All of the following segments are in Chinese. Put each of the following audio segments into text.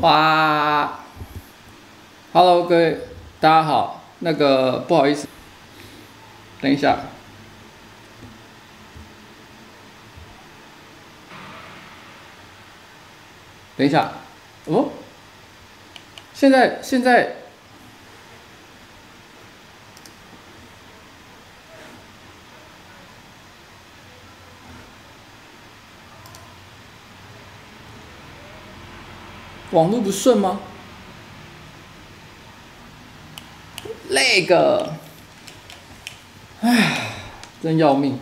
哇，Hello，各位，大家好。那个不好意思，等一下，等一下，哦，现在现在网络不顺吗？那个，唉，真要命。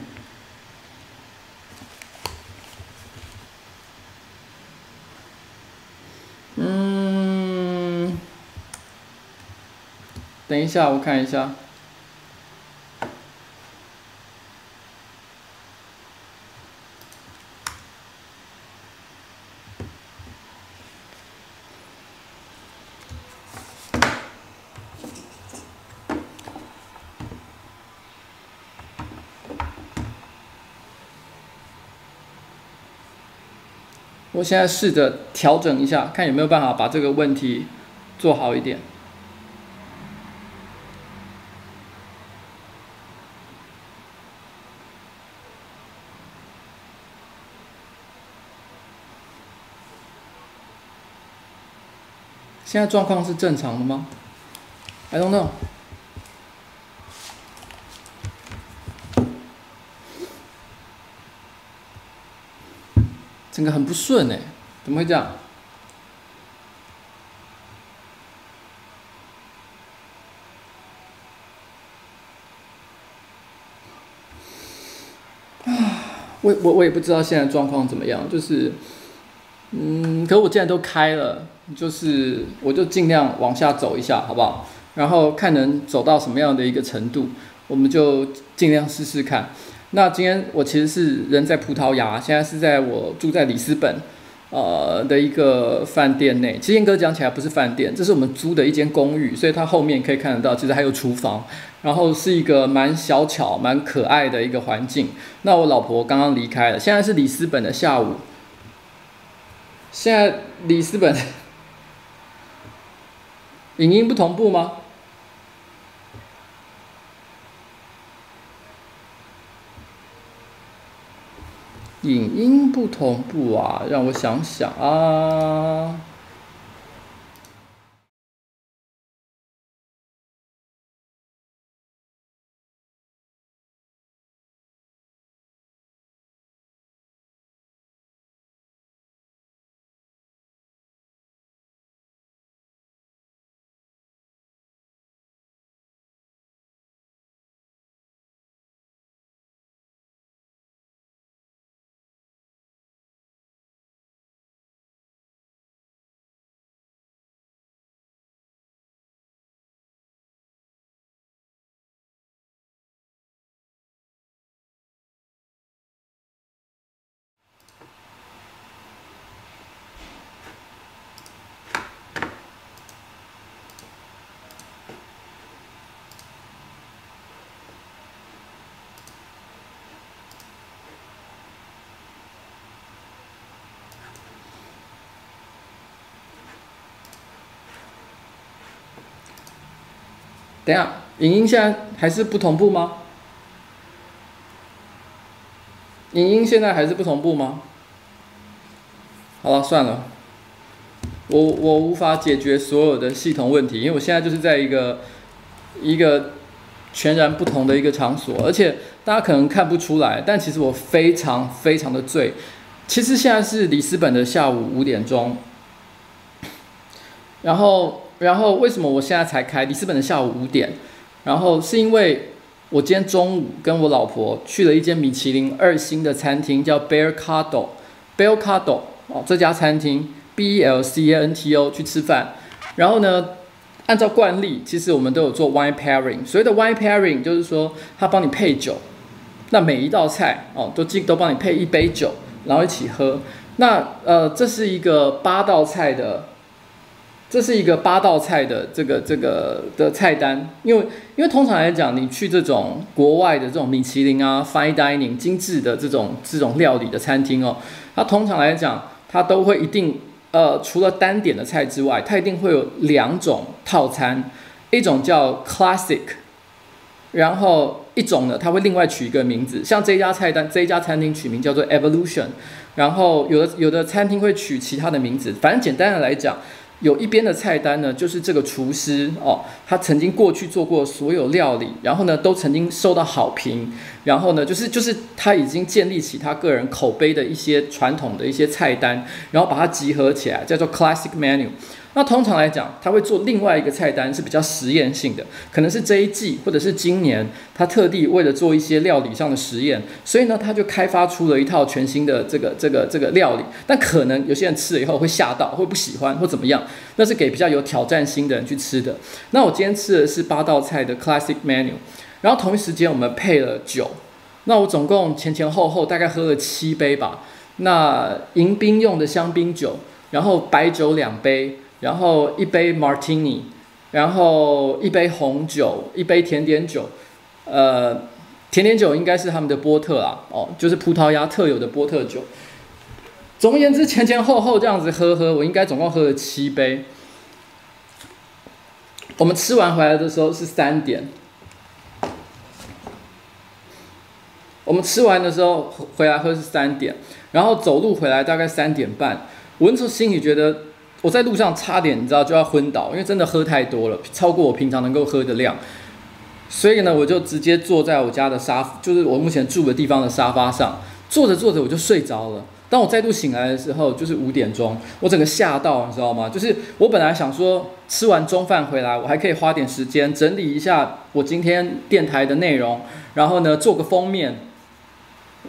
嗯，等一下，我看一下。我现在试着调整一下，看有没有办法把这个问题做好一点。现在状况是正常的吗？I don't know。整个很不顺哎，怎么会这样？啊，我我我也不知道现在状况怎么样，就是，嗯，可我既然都开了，就是我就尽量往下走一下，好不好？然后看能走到什么样的一个程度，我们就尽量试试看。那今天我其实是人在葡萄牙，现在是在我住在里斯本，呃的一个饭店内。其实严格讲起来不是饭店，这是我们租的一间公寓，所以它后面可以看得到，其实还有厨房，然后是一个蛮小巧、蛮可爱的一个环境。那我老婆刚刚离开了，现在是里斯本的下午。现在里斯本，影音不同步吗？影音不同步啊，让我想想啊。等下，影音现在还是不同步吗？影音现在还是不同步吗？好了，算了，我我无法解决所有的系统问题，因为我现在就是在一个一个全然不同的一个场所，而且大家可能看不出来，但其实我非常非常的醉。其实现在是里斯本的下午五点钟，然后。然后为什么我现在才开？里斯本的下午五点，然后是因为我今天中午跟我老婆去了一间米其林二星的餐厅，叫 Belcanto，Belcanto 哦，这家餐厅 B L C A N T O 去吃饭。然后呢，按照惯例，其实我们都有做 wine pairing。所谓的 wine pairing 就是说，他帮你配酒，那每一道菜哦都记都帮你配一杯酒，然后一起喝。那呃，这是一个八道菜的。这是一个八道菜的这个这个的菜单，因为因为通常来讲，你去这种国外的这种米其林啊、fine dining 精致的这种这种料理的餐厅哦，它通常来讲，它都会一定呃，除了单点的菜之外，它一定会有两种套餐，一种叫 Classic，然后一种呢，它会另外取一个名字，像这家菜单，这家餐厅取名叫做 Evolution，然后有的有的餐厅会取其他的名字，反正简单的来讲。有一边的菜单呢，就是这个厨师哦，他曾经过去做过所有料理，然后呢都曾经受到好评，然后呢就是就是他已经建立起他个人口碑的一些传统的一些菜单，然后把它集合起来，叫做 Classic Menu。那通常来讲，他会做另外一个菜单是比较实验性的，可能是这一季或者是今年，他特地为了做一些料理上的实验，所以呢，他就开发出了一套全新的这个这个这个料理。但可能有些人吃了以后会吓到，会不喜欢或怎么样，那是给比较有挑战性的人去吃的。那我今天吃的是八道菜的 Classic Menu，然后同一时间我们配了酒，那我总共前前后后大概喝了七杯吧。那迎宾用的香槟酒，然后白酒两杯。然后一杯 Martini，然后一杯红酒，一杯甜点酒，呃，甜点酒应该是他们的波特啊，哦，就是葡萄牙特有的波特酒。总而言之，前前后后这样子喝喝，我应该总共喝了七杯。我们吃完回来的时候是三点，我们吃完的时候回来喝是三点，然后走路回来大概三点半，我那时候心里觉得。我在路上差点，你知道就要昏倒，因为真的喝太多了，超过我平常能够喝的量。所以呢，我就直接坐在我家的沙，就是我目前住的地方的沙发上，坐着坐着我就睡着了。当我再度醒来的时候，就是五点钟，我整个吓到，你知道吗？就是我本来想说吃完中饭回来，我还可以花点时间整理一下我今天电台的内容，然后呢做个封面。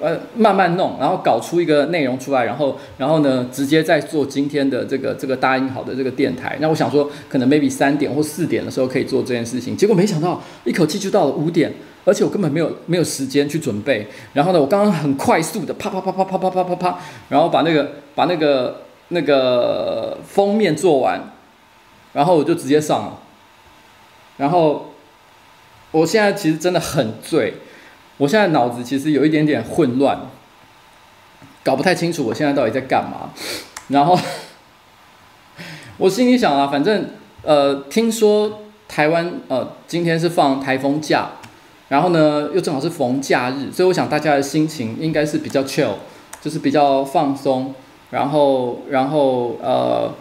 呃，慢慢弄，然后搞出一个内容出来，然后，然后呢，直接再做今天的这个这个答应好的这个电台。那我想说，可能 maybe 三点或四点的时候可以做这件事情，结果没想到一口气就到了五点，而且我根本没有没有时间去准备。然后呢，我刚刚很快速的啪啪啪啪啪啪啪啪啪，然后把那个把那个那个封面做完，然后我就直接上了。然后我现在其实真的很醉。我现在脑子其实有一点点混乱，搞不太清楚我现在到底在干嘛。然后 我心里想啊，反正呃，听说台湾呃今天是放台风假，然后呢又正好是逢假日，所以我想大家的心情应该是比较 chill，就是比较放松。然后然后呃，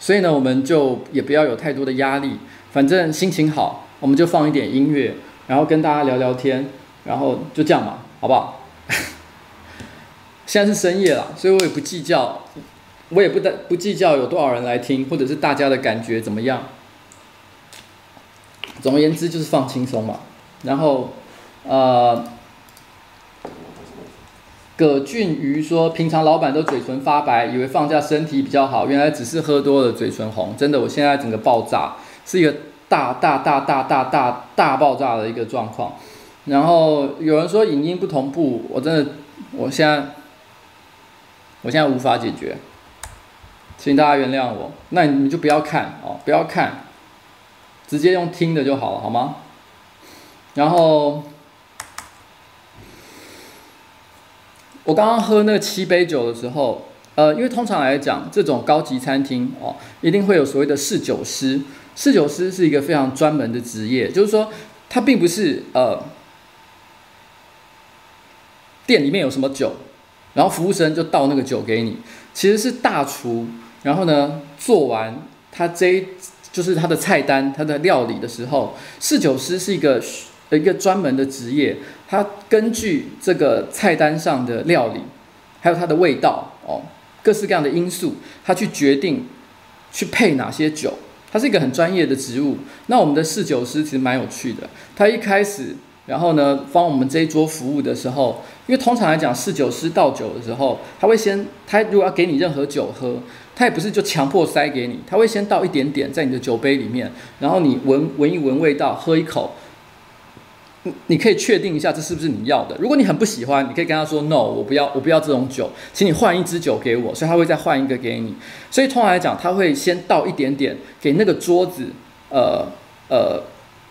所以呢我们就也不要有太多的压力，反正心情好，我们就放一点音乐。然后跟大家聊聊天，然后就这样嘛，好不好？现在是深夜了，所以我也不计较，我也不不计较有多少人来听，或者是大家的感觉怎么样。总而言之，就是放轻松嘛。然后，呃，葛俊瑜说，平常老板都嘴唇发白，以为放假身体比较好，原来只是喝多了嘴唇红。真的，我现在整个爆炸，是一个。大大大大大大大爆炸的一个状况，然后有人说影音不同步，我真的，我现在，我现在无法解决，请大家原谅我。那你们就不要看哦，不要看，直接用听的就好了，好吗？然后，我刚刚喝那七杯酒的时候，呃，因为通常来讲，这种高级餐厅哦，一定会有所谓的侍酒师。侍酒师是一个非常专门的职业，就是说，他并不是呃，店里面有什么酒，然后服务生就倒那个酒给你，其实是大厨，然后呢，做完他这就是他的菜单、他的料理的时候，侍酒师是一个一个专门的职业，他根据这个菜单上的料理，还有它的味道哦，各式各样的因素，他去决定去配哪些酒。他是一个很专业的植物。那我们的侍酒师其实蛮有趣的。他一开始，然后呢，帮我们这一桌服务的时候，因为通常来讲，侍酒师倒酒的时候，他会先，他如果要给你任何酒喝，他也不是就强迫塞给你，他会先倒一点点在你的酒杯里面，然后你闻闻一闻味道，喝一口。你可以确定一下这是不是你要的。如果你很不喜欢，你可以跟他说 “no”，我不要，我不要这种酒，请你换一支酒给我。所以他会再换一个给你。所以通常来讲，他会先倒一点点给那个桌子，呃呃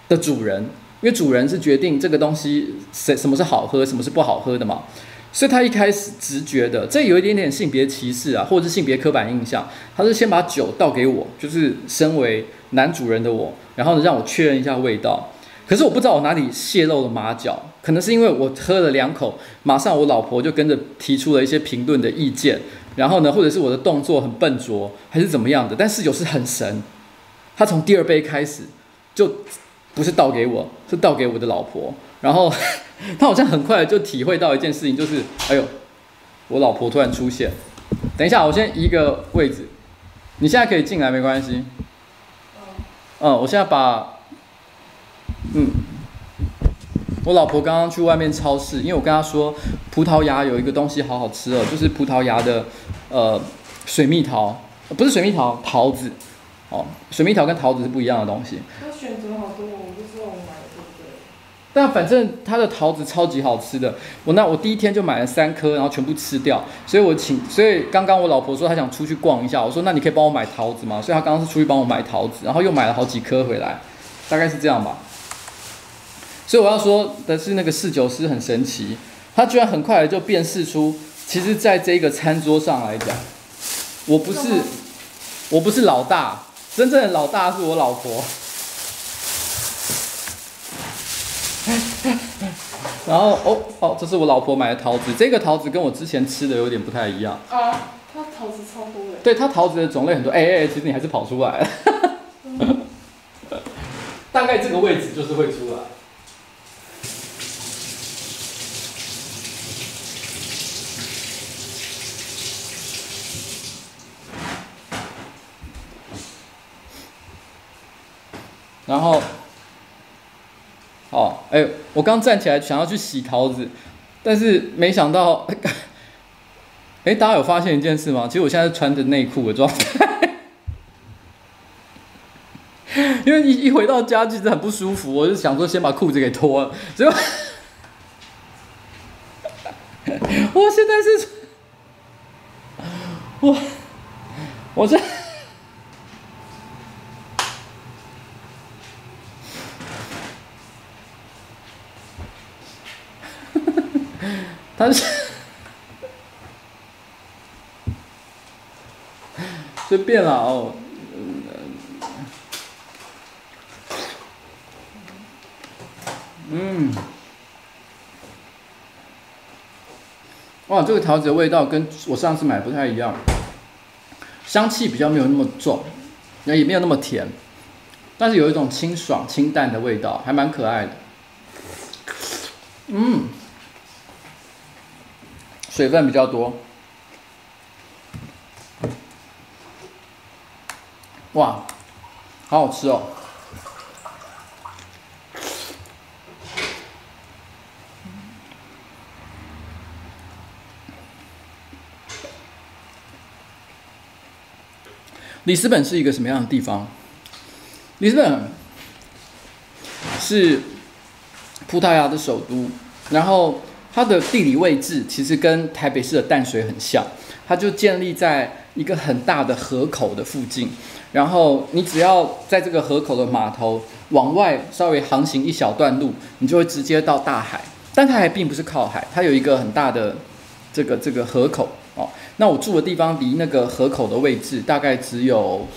的主人，因为主人是决定这个东西什什么是好喝，什么是不好喝的嘛。所以他一开始直觉的，这有一点点性别歧视啊，或者是性别刻板印象。他是先把酒倒给我，就是身为男主人的我，然后呢让我确认一下味道。可是我不知道我哪里泄露了马脚，可能是因为我喝了两口，马上我老婆就跟着提出了一些评论的意见。然后呢，或者是我的动作很笨拙，还是怎么样的？但侍酒师很神，他从第二杯开始就不是倒给我，是倒给我的老婆。然后 他好像很快就体会到一件事情，就是哎呦，我老婆突然出现。等一下，我先移个位置，你现在可以进来，没关系。嗯，我现在把，嗯，我老婆刚刚去外面超市，因为我跟她说，葡萄牙有一个东西好好吃哦，就是葡萄牙的呃水蜜桃，不是水蜜桃，桃子，哦，水蜜桃跟桃子是不一样的东西。她选择好多，我不知道我买的对不对。但反正它的桃子超级好吃的，我那我第一天就买了三颗，然后全部吃掉。所以我请，所以刚刚我老婆说她想出去逛一下，我说那你可以帮我买桃子吗？所以她刚刚是出去帮我买桃子，然后又买了好几颗回来，大概是这样吧。所以我要说的是，那个侍酒师很神奇，他居然很快的就辨识出，其实在这个餐桌上来讲，我不是，我不是老大，真正的老大是我老婆。然后哦哦，这是我老婆买的桃子，这个桃子跟我之前吃的有点不太一样。啊，它桃子超多的。对，它桃子的种类很多。哎哎，其实你还是跑出来了。大概这个位置就是会出来。然后，好，哎，我刚站起来想要去洗桃子，但是没想到，哎，大家有发现一件事吗？其实我现在是穿着内裤的状态，因为一一回到家其实很不舒服，我就想说先把裤子给脱了，结果，我现在是，我，我这。他是 就变了哦，嗯，哇，这个桃子的味道跟我上次买不太一样，香气比较没有那么重，那也没有那么甜，但是有一种清爽清淡的味道，还蛮可爱的，嗯。水分比较多，哇，好好吃哦！里斯本是一个什么样的地方？里斯本是葡萄牙的首都，然后。它的地理位置其实跟台北市的淡水很像，它就建立在一个很大的河口的附近，然后你只要在这个河口的码头往外稍微航行一小段路，你就会直接到大海。但它还并不是靠海，它有一个很大的这个这个河口哦。那我住的地方离那个河口的位置大概只有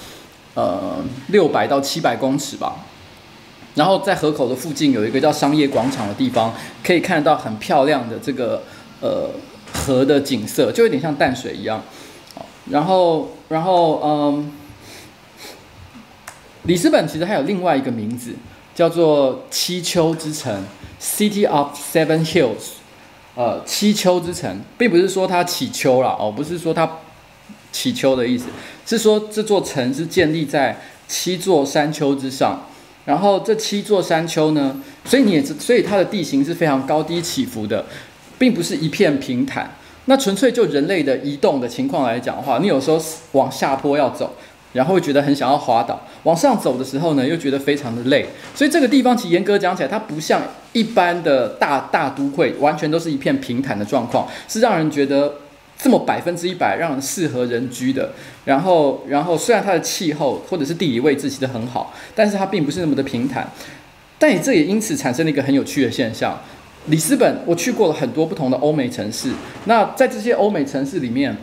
呃六百到七百公尺吧。然后在河口的附近有一个叫商业广场的地方，可以看得到很漂亮的这个呃河的景色，就有点像淡水一样。然后然后嗯，里斯本其实还有另外一个名字，叫做七丘之城 （City of Seven Hills）。呃，七丘之城，并不是说它起丘了哦，不是说它起丘的意思，是说这座城是建立在七座山丘之上。然后这七座山丘呢，所以你也知，所以它的地形是非常高低起伏的，并不是一片平坦。那纯粹就人类的移动的情况来讲的话，你有时候往下坡要走，然后会觉得很想要滑倒；往上走的时候呢，又觉得非常的累。所以这个地方其实严格讲起来，它不像一般的大大都会，完全都是一片平坦的状况，是让人觉得。这么百分之一百让人适合人居的，然后，然后虽然它的气候或者是地理位置其实很好，但是它并不是那么的平坦。但也这也因此产生了一个很有趣的现象，里斯本我去过了很多不同的欧美城市，那在这些欧美城市里面，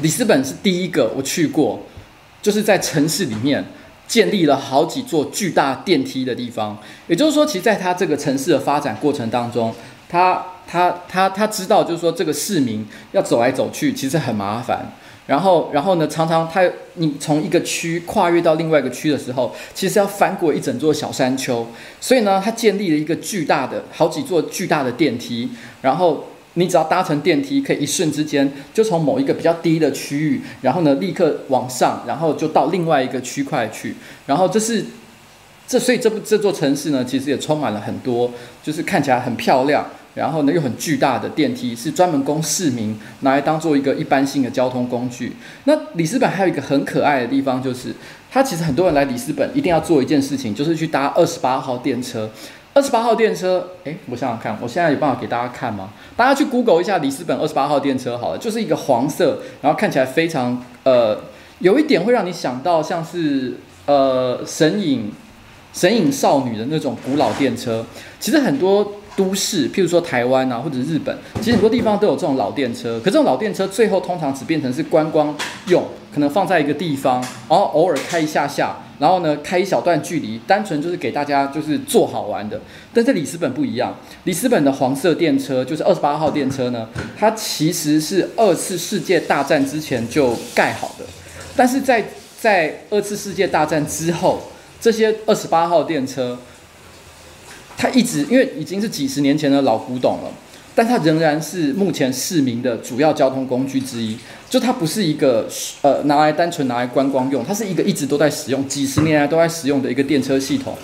里斯本是第一个我去过，就是在城市里面建立了好几座巨大电梯的地方。也就是说，其实在它这个城市的发展过程当中，它他他他知道，就是说这个市民要走来走去，其实很麻烦。然后，然后呢，常常他你从一个区跨越到另外一个区的时候，其实要翻过一整座小山丘。所以呢，他建立了一个巨大的好几座巨大的电梯。然后你只要搭乘电梯，可以一瞬之间就从某一个比较低的区域，然后呢立刻往上，然后就到另外一个区块去。然后这是这，所以这部这座城市呢，其实也充满了很多，就是看起来很漂亮。然后呢，又很巨大的电梯，是专门供市民拿来当做一个一般性的交通工具。那里斯本还有一个很可爱的地方，就是它其实很多人来里斯本一定要做一件事情，就是去搭二十八号电车。二十八号电车，诶，我想想看，我现在有办法给大家看吗？大家去 Google 一下里斯本二十八号电车好了，就是一个黄色，然后看起来非常呃，有一点会让你想到像是呃神隐神隐少女的那种古老电车。其实很多。都市，譬如说台湾啊，或者日本，其实很多地方都有这种老电车。可这种老电车最后通常只变成是观光用，可能放在一个地方，然后偶尔开一下下，然后呢开一小段距离，单纯就是给大家就是坐好玩的。但是里斯本不一样，里斯本的黄色电车就是二十八号电车呢，它其实是二次世界大战之前就盖好的，但是在在二次世界大战之后，这些二十八号电车。它一直因为已经是几十年前的老古董了，但它仍然是目前市民的主要交通工具之一。就它不是一个呃拿来单纯拿来观光用，它是一个一直都在使用、几十年来都在使用的一个电车系统。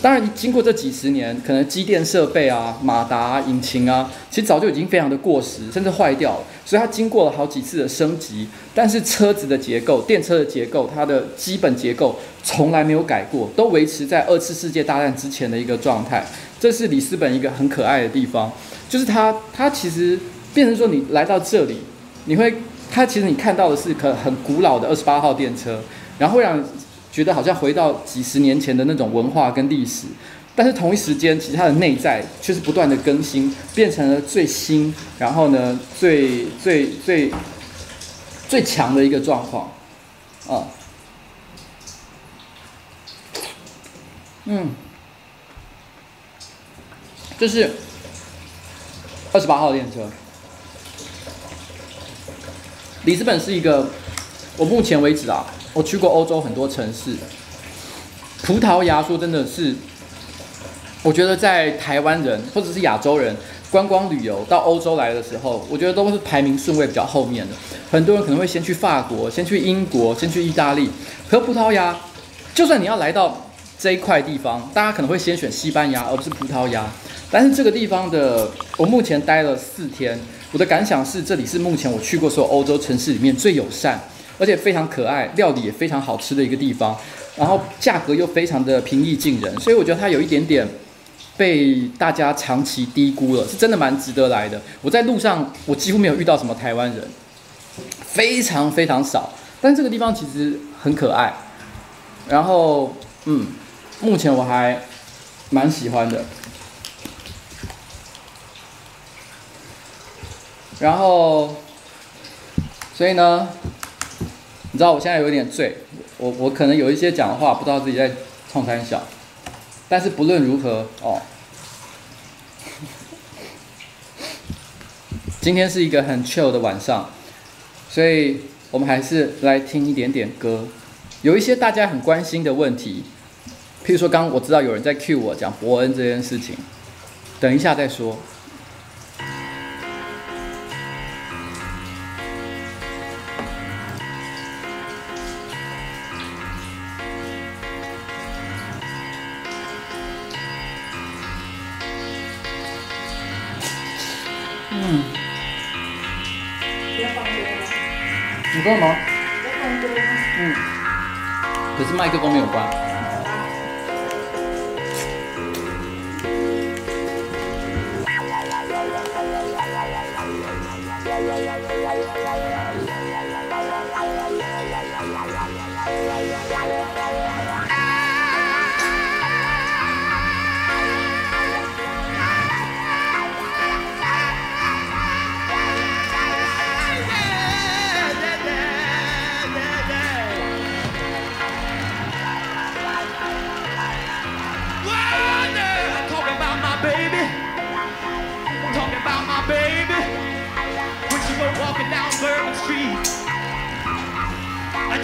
当然，经过这几十年，可能机电设备啊、马达、引擎啊，其实早就已经非常的过时，甚至坏掉了。所以它经过了好几次的升级，但是车子的结构、电车的结构，它的基本结构从来没有改过，都维持在二次世界大战之前的一个状态。这是里斯本一个很可爱的地方，就是它，它其实变成说你来到这里，你会，它其实你看到的是可很古老的二十八号电车，然后让。觉得好像回到几十年前的那种文化跟历史，但是同一时间，其实它的内在却是不断的更新，变成了最新，然后呢，最最最最强的一个状况，啊，嗯，这是二十八号电车，里斯本是一个，我目前为止啊。我去过欧洲很多城市，葡萄牙说真的是，我觉得在台湾人或者是亚洲人观光旅游到欧洲来的时候，我觉得都是排名顺位比较后面的。很多人可能会先去法国，先去英国，先去意大利。可葡萄牙，就算你要来到这一块地方，大家可能会先选西班牙而不是葡萄牙。但是这个地方的，我目前待了四天，我的感想是这里是目前我去过所有欧洲城市里面最友善。而且非常可爱，料理也非常好吃的一个地方，然后价格又非常的平易近人，所以我觉得它有一点点被大家长期低估了，是真的蛮值得来的。我在路上，我几乎没有遇到什么台湾人，非常非常少。但这个地方其实很可爱，然后嗯，目前我还蛮喜欢的。然后，所以呢？你知道我现在有点醉，我我可能有一些讲话不知道自己在冲三小，但是不论如何哦，今天是一个很 chill 的晚上，所以我们还是来听一点点歌，有一些大家很关心的问题，譬如说刚刚我知道有人在 cue 我讲伯恩这件事情，等一下再说。你说什么？别放歌。嗯，可是麦克风没有关。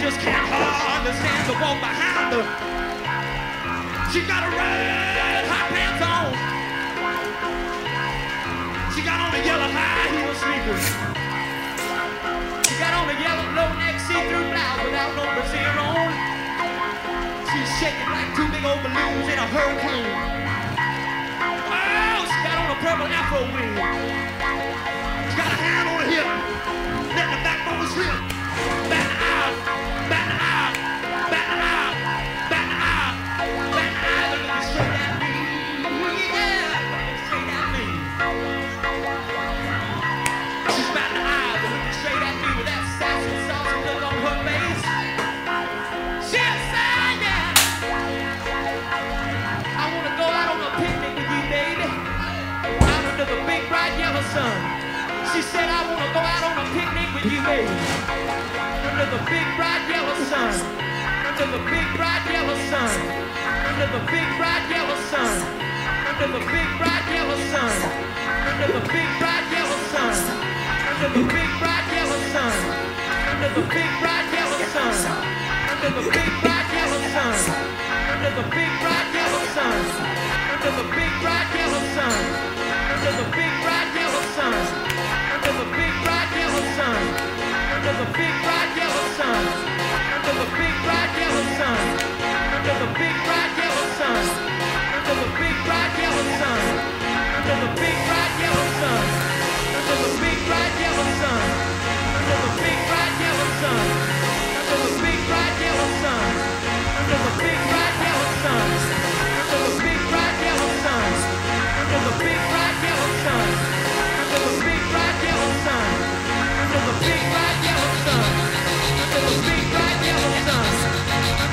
Just can't understand the walk behind her. She got a red hot pants on. She got on the yellow high heel sneakers. She got on a yellow low neck see-through blouse without no brassiere on. She's shaking like two big old balloons in a hurricane. Oh, she got on a purple afro wig. She got a hand on her hip, letting the backbone slip. Sun. She said, I wanna go out on a picnic with you, baby. Under the big bright yellow sun. Under the big bright yellow sun. Under the big bright yellow sun. Under the big bright yellow sun. Under the big bright yellow sun. Under the big bright yellow sun. Under the big bright yellow sun. Under the big bright yellow sun. Under the big bright yellow sun. Under the big bright yellow sun. Under the big bright sun. Under the big bright yellow sun. Under the big bright yellow sun.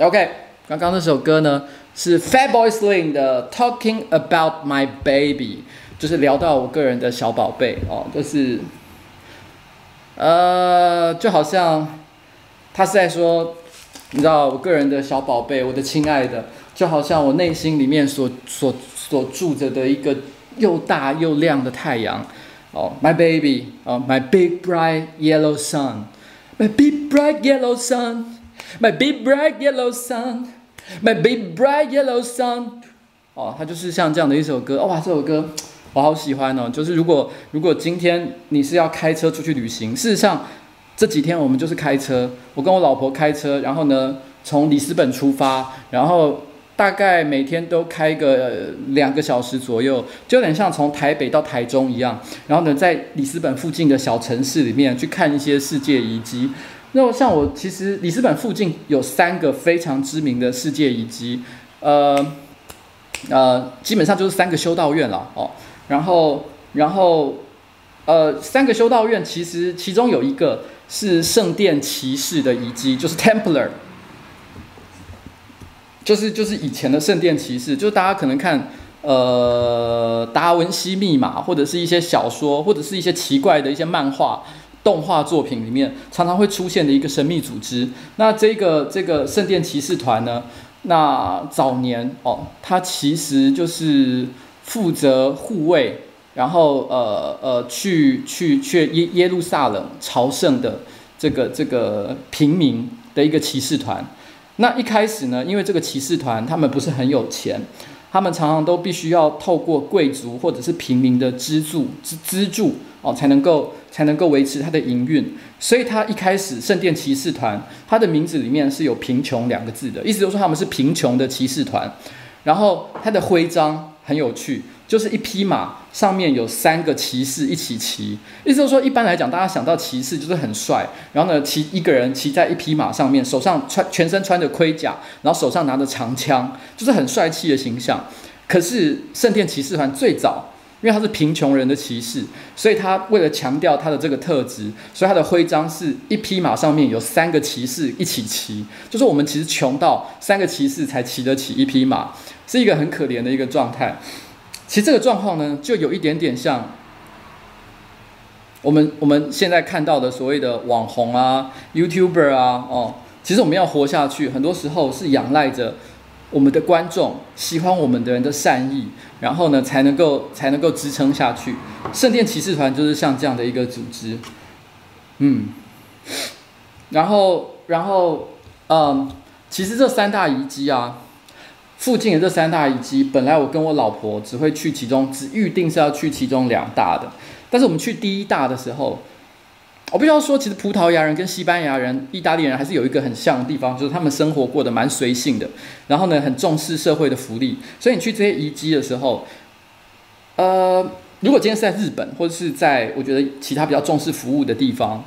OK，刚刚那首歌呢是 Fatboy Slim 的 Talking About My Baby，就是聊到我个人的小宝贝哦，就是呃，就好像他是在说，你知道我个人的小宝贝，我的亲爱的，就好像我内心里面所所所住着的一个又大又亮的太阳哦，My baby 哦，My big bright yellow sun，My big bright yellow sun。My big bright yellow sun, my big bright yellow sun。哦，它就是像这样的一首歌。哇，这首歌我好喜欢哦。就是如果如果今天你是要开车出去旅行，事实上这几天我们就是开车，我跟我老婆开车，然后呢从里斯本出发，然后大概每天都开个、两个小时左右，就有点像从台北到台中一样。然后呢，在里斯本附近的小城市里面去看一些世界遗迹。那像我其实里斯本附近有三个非常知名的世界遗迹，呃呃，基本上就是三个修道院了哦。然后然后呃，三个修道院其实其中有一个是圣殿骑士的遗迹，就是 Templar，就是就是以前的圣殿骑士，就是大家可能看呃达文西密码或者是一些小说或者是一些奇怪的一些漫画。动画作品里面常常会出现的一个神秘组织，那这个这个圣殿骑士团呢，那早年哦，他其实就是负责护卫，然后呃呃去去去耶耶路撒冷朝圣的这个这个平民的一个骑士团。那一开始呢，因为这个骑士团他们不是很有钱，他们常常都必须要透过贵族或者是平民的资助资资助哦，才能够。才能够维持它的营运，所以他一开始圣殿骑士团，它的名字里面是有“贫穷”两个字的，意思就是说他们是贫穷的骑士团。然后他的徽章很有趣，就是一匹马上面有三个骑士一起骑。意思就是说，一般来讲，大家想到骑士就是很帅，然后呢，骑一个人骑在一匹马上面，手上穿全身穿着盔甲，然后手上拿着长枪，就是很帅气的形象。可是圣殿骑士团最早。因为他是贫穷人的骑士，所以他为了强调他的这个特质，所以他的徽章是一匹马上面有三个骑士一起骑，就是我们其实穷到三个骑士才骑得起一匹马，是一个很可怜的一个状态。其实这个状况呢，就有一点点像我们我们现在看到的所谓的网红啊、YouTuber 啊，哦，其实我们要活下去，很多时候是仰赖着。我们的观众喜欢我们的人的善意，然后呢，才能够才能够支撑下去。圣殿骑士团就是像这样的一个组织，嗯，然后然后嗯，其实这三大遗迹啊，附近的这三大遗迹，本来我跟我老婆只会去其中，只预定是要去其中两大的，但是我们去第一大的时候。我必须要说，其实葡萄牙人跟西班牙人、意大利人还是有一个很像的地方，就是他们生活过得蛮随性的，然后呢，很重视社会的福利。所以你去这些遗迹的时候，呃，如果今天是在日本，或者是在我觉得其他比较重视服务的地方，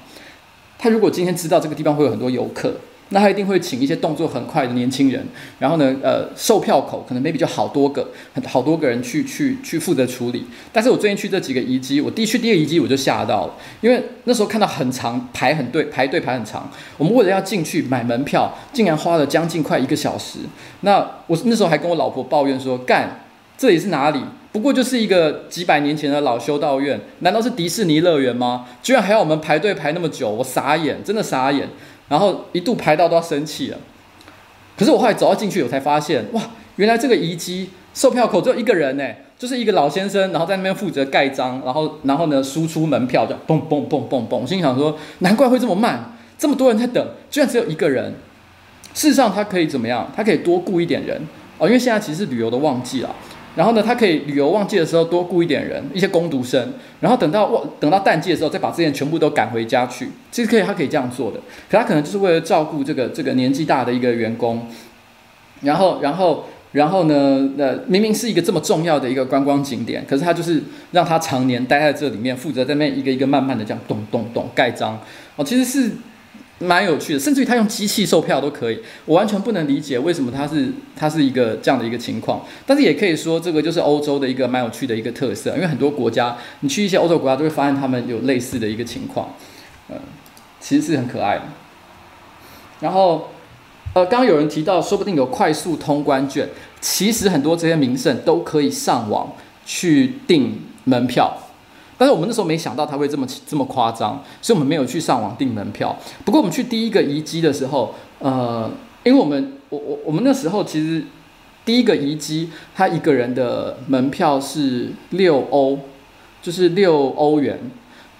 他如果今天知道这个地方会有很多游客。那他一定会请一些动作很快的年轻人，然后呢，呃，售票口可能 maybe 就好多个，好多个人去去去负责处理。但是我最近去这几个遗迹，我第一去第二个遗迹我就吓到了，因为那时候看到很长排很队排队排很长，我们为了要进去买门票，竟然花了将近快一个小时。那我那时候还跟我老婆抱怨说，干，这里是哪里？不过就是一个几百年前的老修道院，难道是迪士尼乐园吗？居然还要我们排队排那么久，我傻眼，真的傻眼。然后一度排到都要生气了，可是我后来走到进去，我才发现，哇，原来这个遗迹售票口只有一个人呢，就是一个老先生，然后在那边负责盖章，然后然后呢输出门票，就嘣嘣嘣嘣嘣。我心想说，难怪会这么慢，这么多人在等，居然只有一个人。事实上，他可以怎么样？他可以多雇一点人哦，因为现在其实是旅游的旺季了。然后呢，他可以旅游旺季的时候多雇一点人，一些工读生。然后等到旺，等到淡季的时候，再把这些人全部都赶回家去。其实可以，他可以这样做的。可他可能就是为了照顾这个这个年纪大的一个员工。然后，然后，然后呢？呃，明明是一个这么重要的一个观光景点，可是他就是让他常年待在这里面，负责在那一个一个慢慢的这样咚咚咚盖章。哦，其实是。蛮有趣的，甚至于他用机器售票都可以，我完全不能理解为什么他是他是一个这样的一个情况。但是也可以说，这个就是欧洲的一个蛮有趣的一个特色，因为很多国家，你去一些欧洲国家都会发现他们有类似的一个情况，嗯，其实是很可爱的。然后，呃，刚刚有人提到，说不定有快速通关券，其实很多这些名胜都可以上网去订门票。但是我们那时候没想到他会这么这么夸张，所以我们没有去上网订门票。不过我们去第一个遗迹的时候，呃，因为我们我我我们那时候其实第一个遗迹，他一个人的门票是六欧，就是六欧元。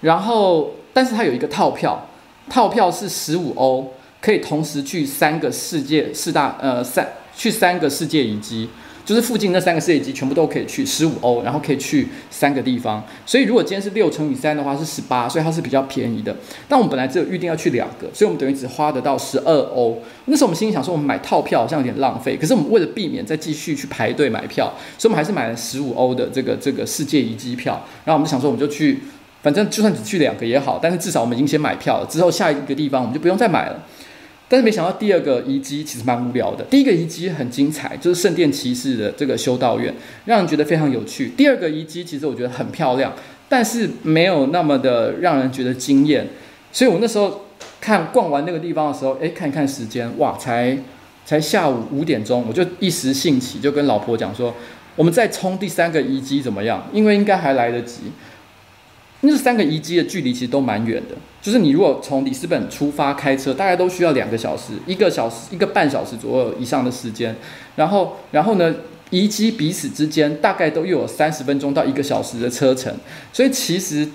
然后，但是他有一个套票，套票是十五欧，可以同时去三个世界四大呃三去三个世界遗迹。就是附近那三个世界遗全部都可以去，十五欧，然后可以去三个地方。所以如果今天是六乘以三的话是十八，所以它是比较便宜的。但我们本来只有预定要去两个，所以我们等于只花得到十二欧。那时候我们心里想说，我们买套票好像有点浪费。可是我们为了避免再继续去排队买票，所以我们还是买了十五欧的这个这个世界遗迹票。然后我们就想说，我们就去，反正就算只去两个也好，但是至少我们已经先买票了，之后下一个地方我们就不用再买了。但是没想到第二个遗迹其实蛮无聊的。第一个遗迹很精彩，就是圣殿骑士的这个修道院，让人觉得非常有趣。第二个遗迹其实我觉得很漂亮，但是没有那么的让人觉得惊艳。所以我那时候看逛完那个地方的时候，诶，看一看时间，哇，才才下午五点钟，我就一时兴起，就跟老婆讲说，我们再冲第三个遗迹怎么样？因为应该还来得及。那三个遗迹的距离其实都蛮远的，就是你如果从里斯本出发开车，大概都需要两个小时，一个小时一个半小时左右以上的时间。然后，然后呢，遗迹彼此之间大概都又有三十分钟到一个小时的车程，所以其实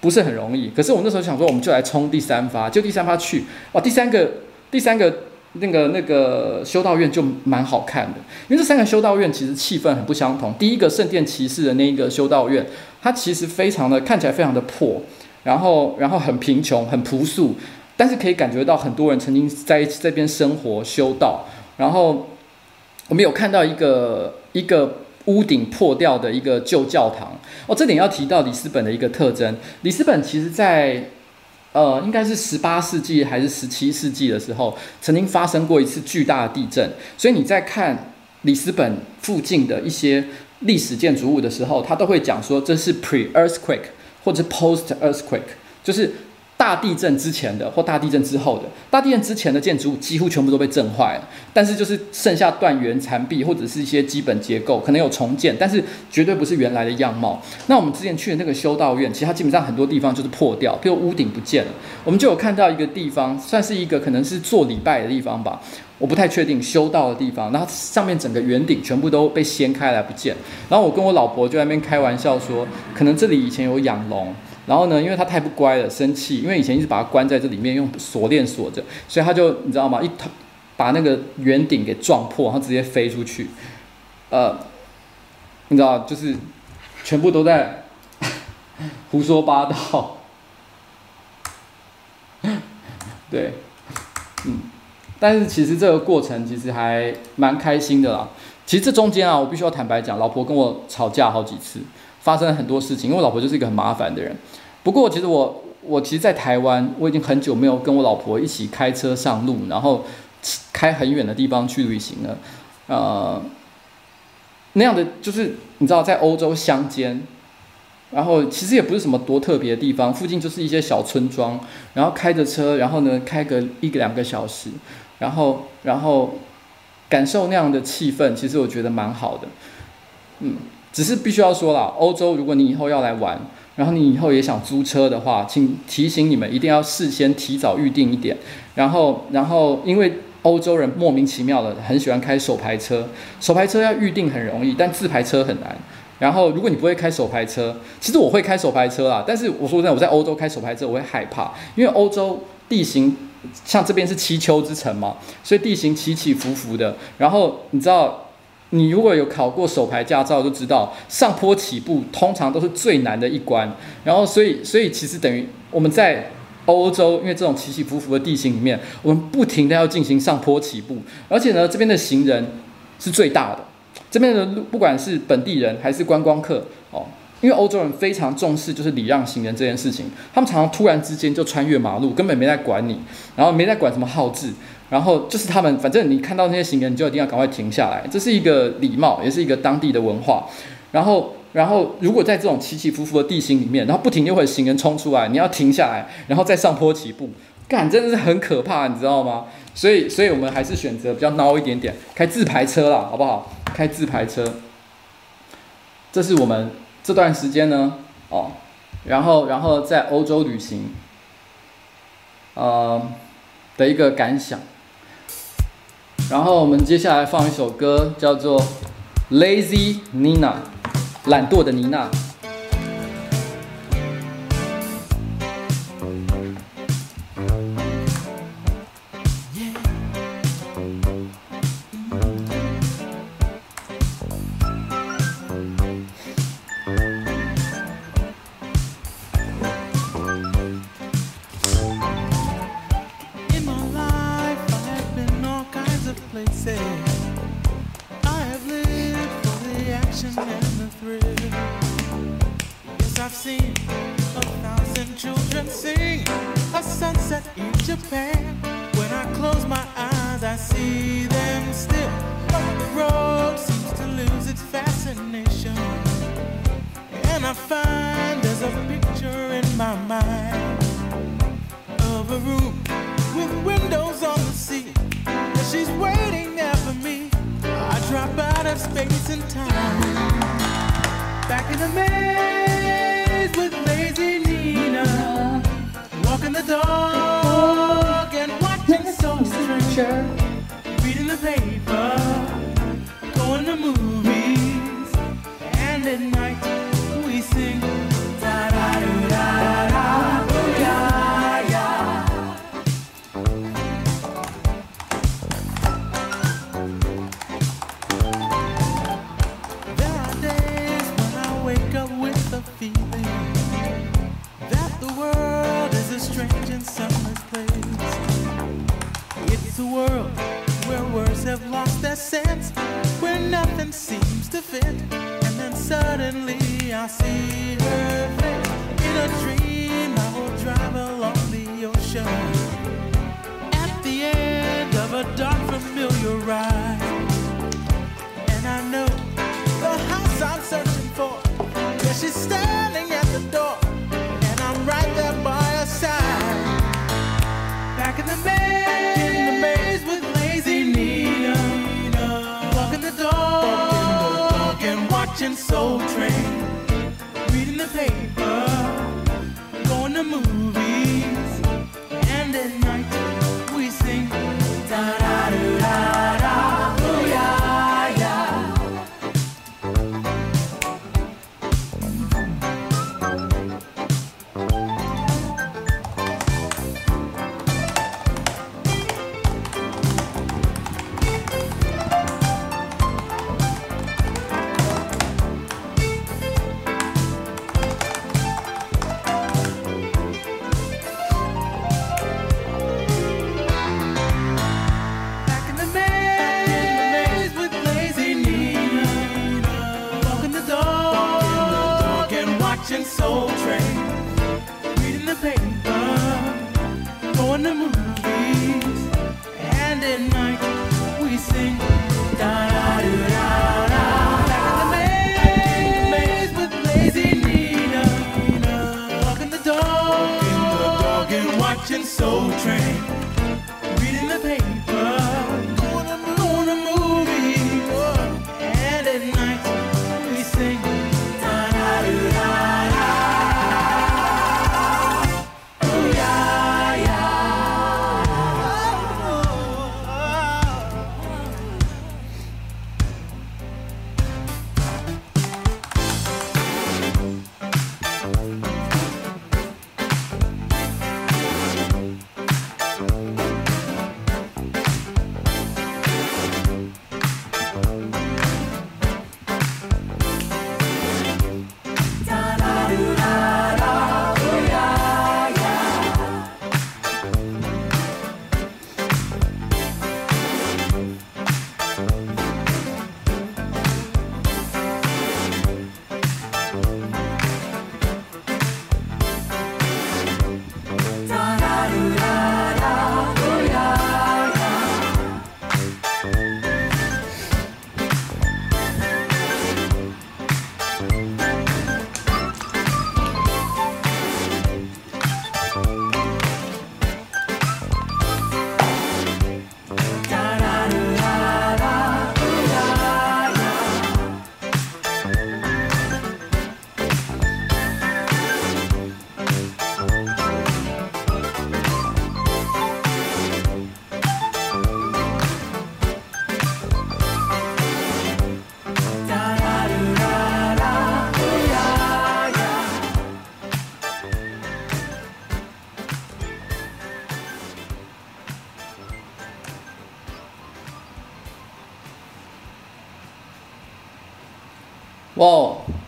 不是很容易。可是我那时候想说，我们就来冲第三发，就第三发去，哇，第三个第三个。那个那个修道院就蛮好看的，因为这三个修道院其实气氛很不相同。第一个圣殿骑士的那一个修道院，它其实非常的看起来非常的破，然后然后很贫穷很朴素，但是可以感觉到很多人曾经在这边生活修道。然后我们有看到一个一个屋顶破掉的一个旧教堂。哦，这点要提到里斯本的一个特征。里斯本其实在呃，应该是十八世纪还是十七世纪的时候，曾经发生过一次巨大的地震。所以你在看里斯本附近的一些历史建筑物的时候，他都会讲说这是 pre-earthquake 或者 post-earthquake，就是。大地震之前的或大地震之后的，大地震之前的建筑物几乎全部都被震坏了，但是就是剩下断垣残壁或者是一些基本结构可能有重建，但是绝对不是原来的样貌。那我们之前去的那个修道院，其实它基本上很多地方就是破掉，比如屋顶不见了。我们就有看到一个地方，算是一个可能是做礼拜的地方吧，我不太确定修道的地方，然后上面整个圆顶全部都被掀开来不见。然后我跟我老婆就在那边开玩笑说，可能这里以前有养龙。然后呢，因为他太不乖了，生气。因为以前一直把它关在这里面，用锁链锁着，所以他就你知道吗？一头把那个圆顶给撞破，然后直接飞出去。呃，你知道，就是全部都在胡说八道。对，嗯，但是其实这个过程其实还蛮开心的啦。其实这中间啊，我必须要坦白讲，老婆跟我吵架好几次。发生了很多事情，因为我老婆就是一个很麻烦的人。不过，其实我我其实，在台湾，我已经很久没有跟我老婆一起开车上路，然后开很远的地方去旅行了。呃，那样的就是你知道，在欧洲乡间，然后其实也不是什么多特别的地方，附近就是一些小村庄，然后开着车，然后呢，开个一个两个小时，然后然后感受那样的气氛，其实我觉得蛮好的，嗯。只是必须要说啦，欧洲如果你以后要来玩，然后你以后也想租车的话，请提醒你们一定要事先提早预定一点。然后，然后因为欧洲人莫名其妙的很喜欢开手排车，手排车要预定很容易，但自排车很难。然后，如果你不会开手排车，其实我会开手排车啦，但是我说真的，我在欧洲开手排车我会害怕，因为欧洲地形像这边是七丘之城嘛，所以地形起起伏伏的。然后你知道。你如果有考过手牌驾照，就知道上坡起步通常都是最难的一关。然后，所以，所以其实等于我们在欧洲，因为这种起起伏伏的地形里面，我们不停的要进行上坡起步。而且呢，这边的行人是最大的，这边的路不管是本地人还是观光客哦，因为欧洲人非常重视就是礼让行人这件事情，他们常常突然之间就穿越马路，根本没在管你，然后没在管什么号志。然后就是他们，反正你看到那些行人，你就一定要赶快停下来，这是一个礼貌，也是一个当地的文化。然后，然后如果在这种起起伏伏的地形里面，然后不停就会行人冲出来，你要停下来，然后再上坡起步，干真的是很可怕，你知道吗？所以，所以我们还是选择比较孬一点点，开自排车啦，好不好？开自排车，这是我们这段时间呢，哦，然后，然后在欧洲旅行，呃的一个感想。然后我们接下来放一首歌，叫做《Lazy Nina》，懒惰的妮娜。Sometimes I see them still, but the road seems to lose its fascination. And I find there's a picture in my mind of a room with windows on the sea. And she's waiting there for me. I drop out of space and time. Back in the maze with lazy Nina, walking the dog picture, reading the paper, going to movies, and at night. A dark, familiar ride. And I know the house I'm searching for. Yeah, she's standing at the door, and I'm right there by her side. Back in the maze, in the maze with lazy Nina, walking the dog and watching Soul Train, reading the paper, going to movies,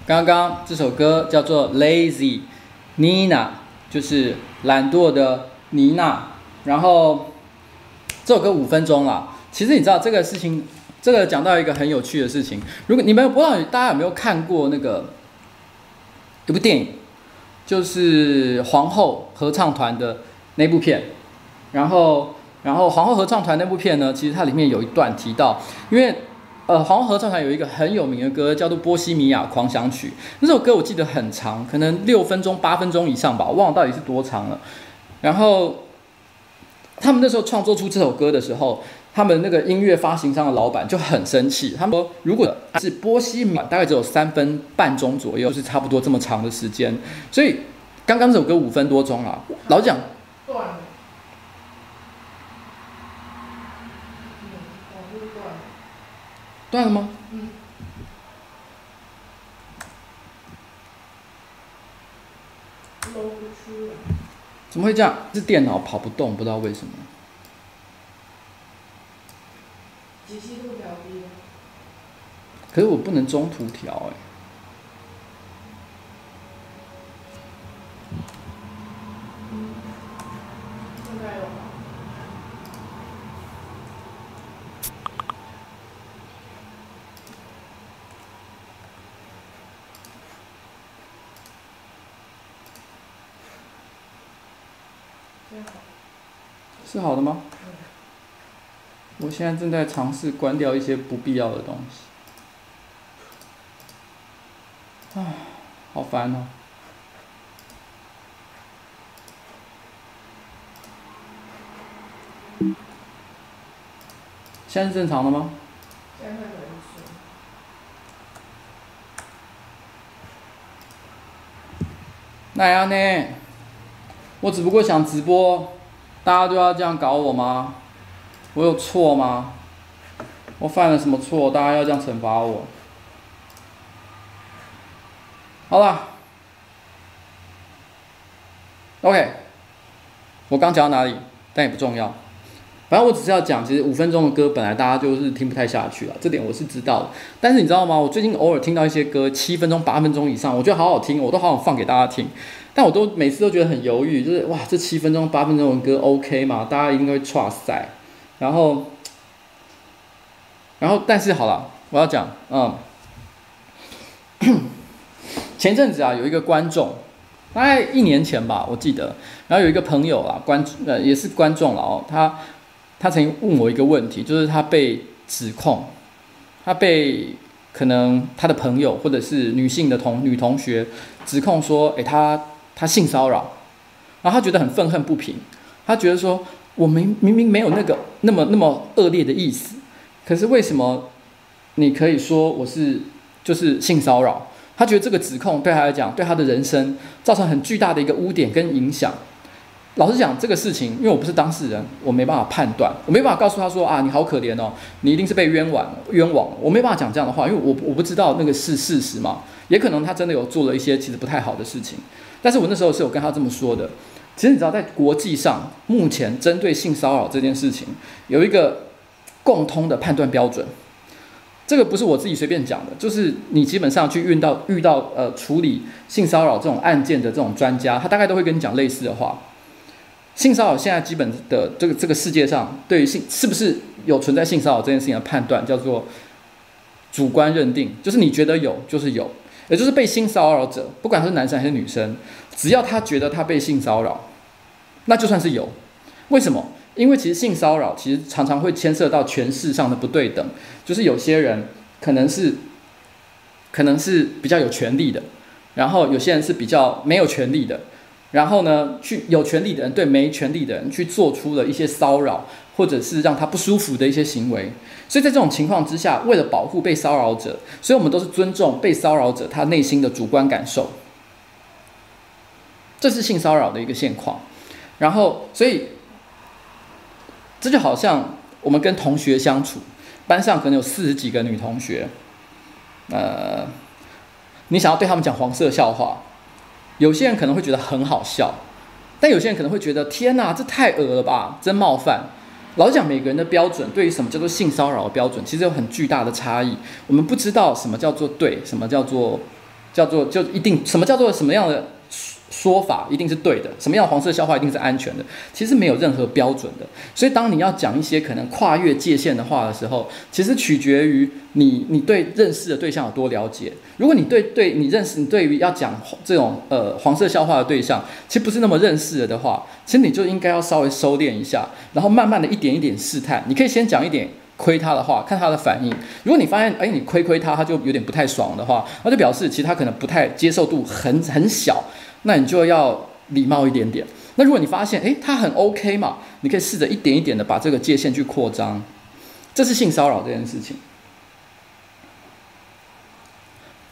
刚刚这首歌叫做《Lazy Nina》，就是懒惰的妮娜。然后这首歌五分钟啦。其实你知道这个事情，这个讲到一个很有趣的事情。如果你们不知道大家有没有看过那个一部电影，就是皇后合唱团的那部片。然后，然后皇后合唱团那部片呢，其实它里面有一段提到，因为。呃，皇后合唱团有一个很有名的歌，叫做《波西米亚狂想曲》。那首歌我记得很长，可能六分钟、八分钟以上吧，我忘了到底是多长了。然后他们那时候创作出这首歌的时候，他们那个音乐发行商的老板就很生气，他们说，如果是波西米亚，大概只有三分半钟左右，是差不多这么长的时间。所以刚刚这首歌五分多钟啊，老蒋讲。断了。嗯，网路断了。断了吗？嗯。怎么会这样？是电脑跑不动，不知道为什么。解析度调低了。可是我不能中途调哎。嗯。应该有吧。这样好。是好的吗？我现在正在尝试关掉一些不必要的东西。唉，好烦哦。现在是正常的吗？现在会有人说，那样呢？我只不过想直播，大家都要这样搞我吗？我有错吗？我犯了什么错？大家要这样惩罚我？好了，OK，我刚讲到哪里？但也不重要。反正我只是要讲，其实五分钟的歌本来大家就是听不太下去了，这点我是知道的。但是你知道吗？我最近偶尔听到一些歌，七分钟、八分钟以上，我觉得好好听，我都好想放给大家听。但我都每次都觉得很犹豫，就是哇，这七分钟、八分钟的歌 OK 吗？大家一定会剉赛。然后，然后，但是好了，我要讲，嗯，前阵子啊，有一个观众，大概一年前吧，我记得，然后有一个朋友啊，观呃也是观众了哦，他。他曾经问我一个问题，就是他被指控，他被可能他的朋友或者是女性的同女同学指控说，诶，他他性骚扰，然后他觉得很愤恨不平，他觉得说，我明明明没有那个那么那么恶劣的意思，可是为什么你可以说我是就是性骚扰？他觉得这个指控对他来讲，对他的人生造成很巨大的一个污点跟影响。老实讲，这个事情，因为我不是当事人，我没办法判断，我没办法告诉他说啊，你好可怜哦，你一定是被冤枉冤枉，我没办法讲这样的话，因为我我不知道那个是事实嘛，也可能他真的有做了一些其实不太好的事情，但是我那时候是有跟他这么说的。其实你知道，在国际上，目前针对性骚扰这件事情，有一个共通的判断标准，这个不是我自己随便讲的，就是你基本上去遇到遇到呃处理性骚扰这种案件的这种专家，他大概都会跟你讲类似的话。性骚扰现在基本的这个这个世界上，对于性是不是有存在性骚扰这件事情的判断，叫做主观认定，就是你觉得有就是有，也就是被性骚扰者，不管是男生还是女生，只要他觉得他被性骚扰，那就算是有。为什么？因为其实性骚扰其实常常会牵涉到权势上的不对等，就是有些人可能是可能是比较有权力的，然后有些人是比较没有权力的。然后呢，去有权利的人对没权利的人去做出了一些骚扰，或者是让他不舒服的一些行为。所以在这种情况之下，为了保护被骚扰者，所以我们都是尊重被骚扰者他内心的主观感受。这是性骚扰的一个现况。然后，所以这就好像我们跟同学相处，班上可能有四十几个女同学，呃，你想要对他们讲黄色笑话。有些人可能会觉得很好笑，但有些人可能会觉得天哪，这太恶了吧，真冒犯。老讲，每个人的标准对于什么叫做性骚扰的标准，其实有很巨大的差异。我们不知道什么叫做对，什么叫做叫做就一定什么叫做什么样的。说法一定是对的，什么样黄色笑话一定是安全的，其实没有任何标准的。所以当你要讲一些可能跨越界限的话的时候，其实取决于你你对认识的对象有多了解。如果你对对你认识你对于要讲这种呃黄色笑话的对象，其实不是那么认识的话，其实你就应该要稍微收敛一下，然后慢慢的一点一点试探。你可以先讲一点亏他的话，看他的反应。如果你发现哎你亏亏他，他就有点不太爽的话，那就表示其实他可能不太接受度很很小。那你就要礼貌一点点。那如果你发现，诶，他很 OK 嘛，你可以试着一点一点的把这个界限去扩张。这是性骚扰这件事情。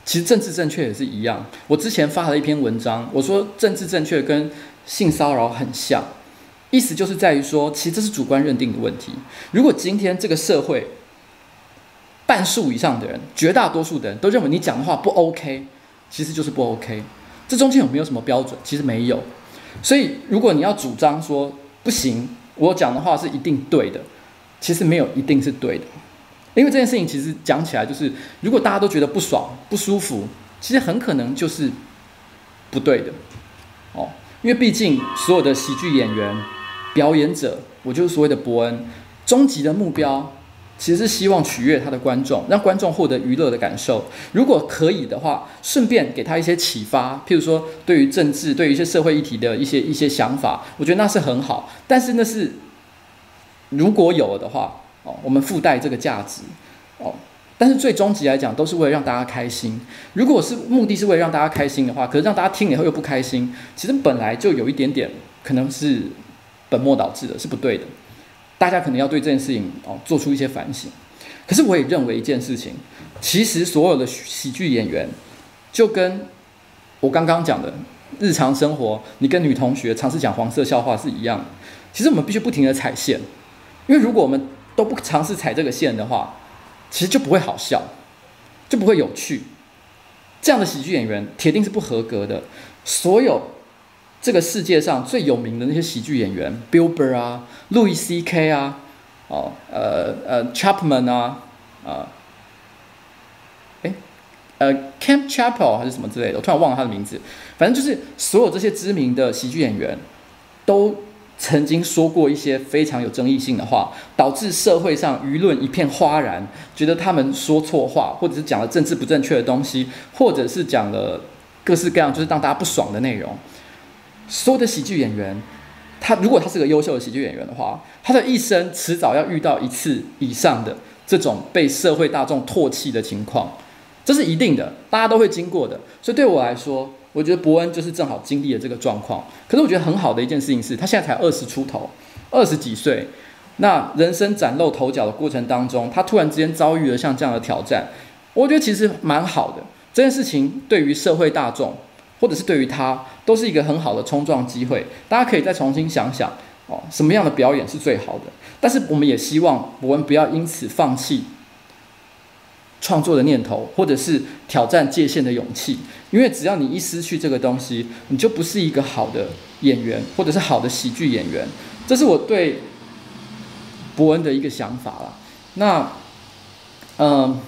其实政治正确也是一样。我之前发了一篇文章，我说政治正确跟性骚扰很像，意思就是在于说，其实这是主观认定的问题。如果今天这个社会半数以上的人，绝大多数的人都认为你讲的话不 OK，其实就是不 OK。这中间有没有什么标准？其实没有，所以如果你要主张说不行，我讲的话是一定对的，其实没有一定是对的，因为这件事情其实讲起来就是，如果大家都觉得不爽、不舒服，其实很可能就是不对的，哦，因为毕竟所有的喜剧演员、表演者，我就是所谓的伯恩，终极的目标其实是希望取悦他的观众，让观众获得娱乐的感受。如果可以的话，顺便给他一些启发，譬如说对于政治、对于一些社会议题的一些一些想法，我觉得那是很好。但是那是如果有的话，哦，我们附带这个价值，哦，但是最终极来讲，都是为了让大家开心。如果是目的是为了让大家开心的话，可是让大家听了以后又不开心，其实本来就有一点点可能是本末倒置的，是不对的。大家可能要对这件事情哦做出一些反省，可是我也认为一件事情，其实所有的喜剧演员，就跟我刚刚讲的日常生活，你跟女同学尝试讲黄色笑话是一样的。其实我们必须不停地踩线，因为如果我们都不尝试踩这个线的话，其实就不会好笑，就不会有趣。这样的喜剧演员铁定是不合格的。所有。这个世界上最有名的那些喜剧演员，Bill Burr 啊，路易 C.K. 啊，哦，呃呃，Chapman 啊，啊，诶，呃，Camp Chappell 还是什么之类的，我突然忘了他的名字。反正就是所有这些知名的喜剧演员，都曾经说过一些非常有争议性的话，导致社会上舆论一片哗然，觉得他们说错话，或者是讲了政治不正确的东西，或者是讲了各式各样就是让大家不爽的内容。所有的喜剧演员，他如果他是个优秀的喜剧演员的话，他的一生迟早要遇到一次以上的这种被社会大众唾弃的情况，这是一定的，大家都会经过的。所以对我来说，我觉得伯恩就是正好经历了这个状况。可是我觉得很好的一件事情是他现在才二十出头，二十几岁，那人生崭露头角的过程当中，他突然之间遭遇了像这样的挑战，我觉得其实蛮好的。这件事情对于社会大众。或者是对于他都是一个很好的冲撞机会，大家可以再重新想想哦，什么样的表演是最好的？但是我们也希望伯恩不要因此放弃创作的念头，或者是挑战界限的勇气，因为只要你一失去这个东西，你就不是一个好的演员，或者是好的喜剧演员。这是我对博恩的一个想法啦。那，嗯、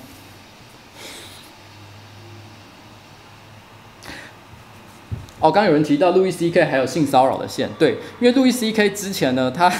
哦，刚刚有人提到路易 C.K. 还有性骚扰的线，对，因为路易 C.K. 之前呢，他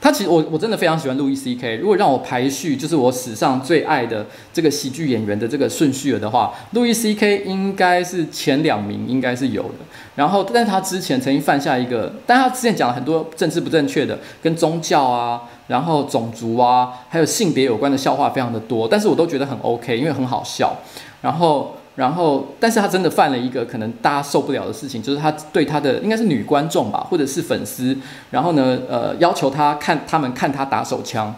他其实我我真的非常喜欢路易 C.K. 如果让我排序，就是我史上最爱的这个喜剧演员的这个顺序了的话，路易 C.K. 应该是前两名，应该是有的。然后，但是他之前曾经犯下一个，但他之前讲了很多政治不正确的，跟宗教啊，然后种族啊，还有性别有关的笑话非常的多，但是我都觉得很 OK，因为很好笑。然后。然后，但是他真的犯了一个可能大家受不了的事情，就是他对他的应该是女观众吧，或者是粉丝，然后呢，呃，要求他看他们看他打手枪。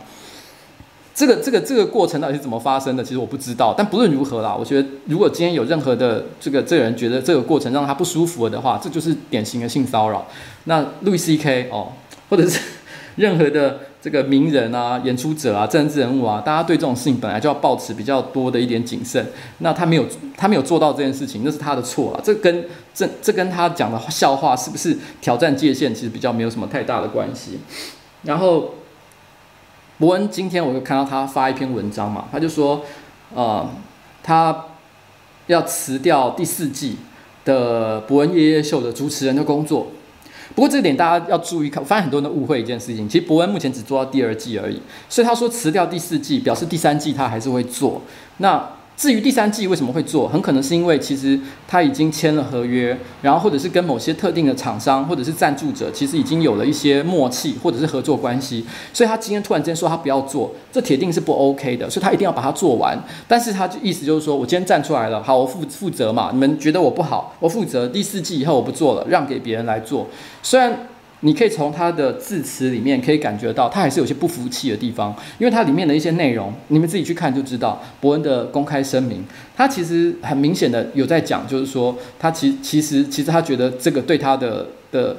这个这个这个过程到底是怎么发生的？其实我不知道。但不论如何啦，我觉得如果今天有任何的这个这个人觉得这个过程让他不舒服了的话，这就是典型的性骚扰。那路易 C.K. 哦，或者是 任何的。这个名人啊、演出者啊、政治人物啊，大家对这种事情本来就要抱持比较多的一点谨慎。那他没有，他没有做到这件事情，那是他的错啊。这跟这这跟他讲的笑话是不是挑战界限，其实比较没有什么太大的关系。然后，伯恩今天我就看到他发一篇文章嘛，他就说，呃，他要辞掉第四季的伯恩夜夜秀的主持人的工作。不过这点大家要注意看，我发现很多人都误会一件事情。其实博恩目前只做到第二季而已，所以他说辞掉第四季，表示第三季他还是会做。那至于第三季为什么会做，很可能是因为其实他已经签了合约，然后或者是跟某些特定的厂商或者是赞助者，其实已经有了一些默契或者是合作关系，所以他今天突然间说他不要做，这铁定是不 OK 的，所以他一定要把它做完。但是他就意思就是说我今天站出来了，好，我负负责嘛，你们觉得我不好，我负责，第四季以后我不做了，让给别人来做，虽然。你可以从他的字词里面可以感觉到，他还是有些不服气的地方，因为他里面的一些内容，你们自己去看就知道。伯恩的公开声明，他其实很明显的有在讲，就是说他其其实其实他觉得这个对他的的，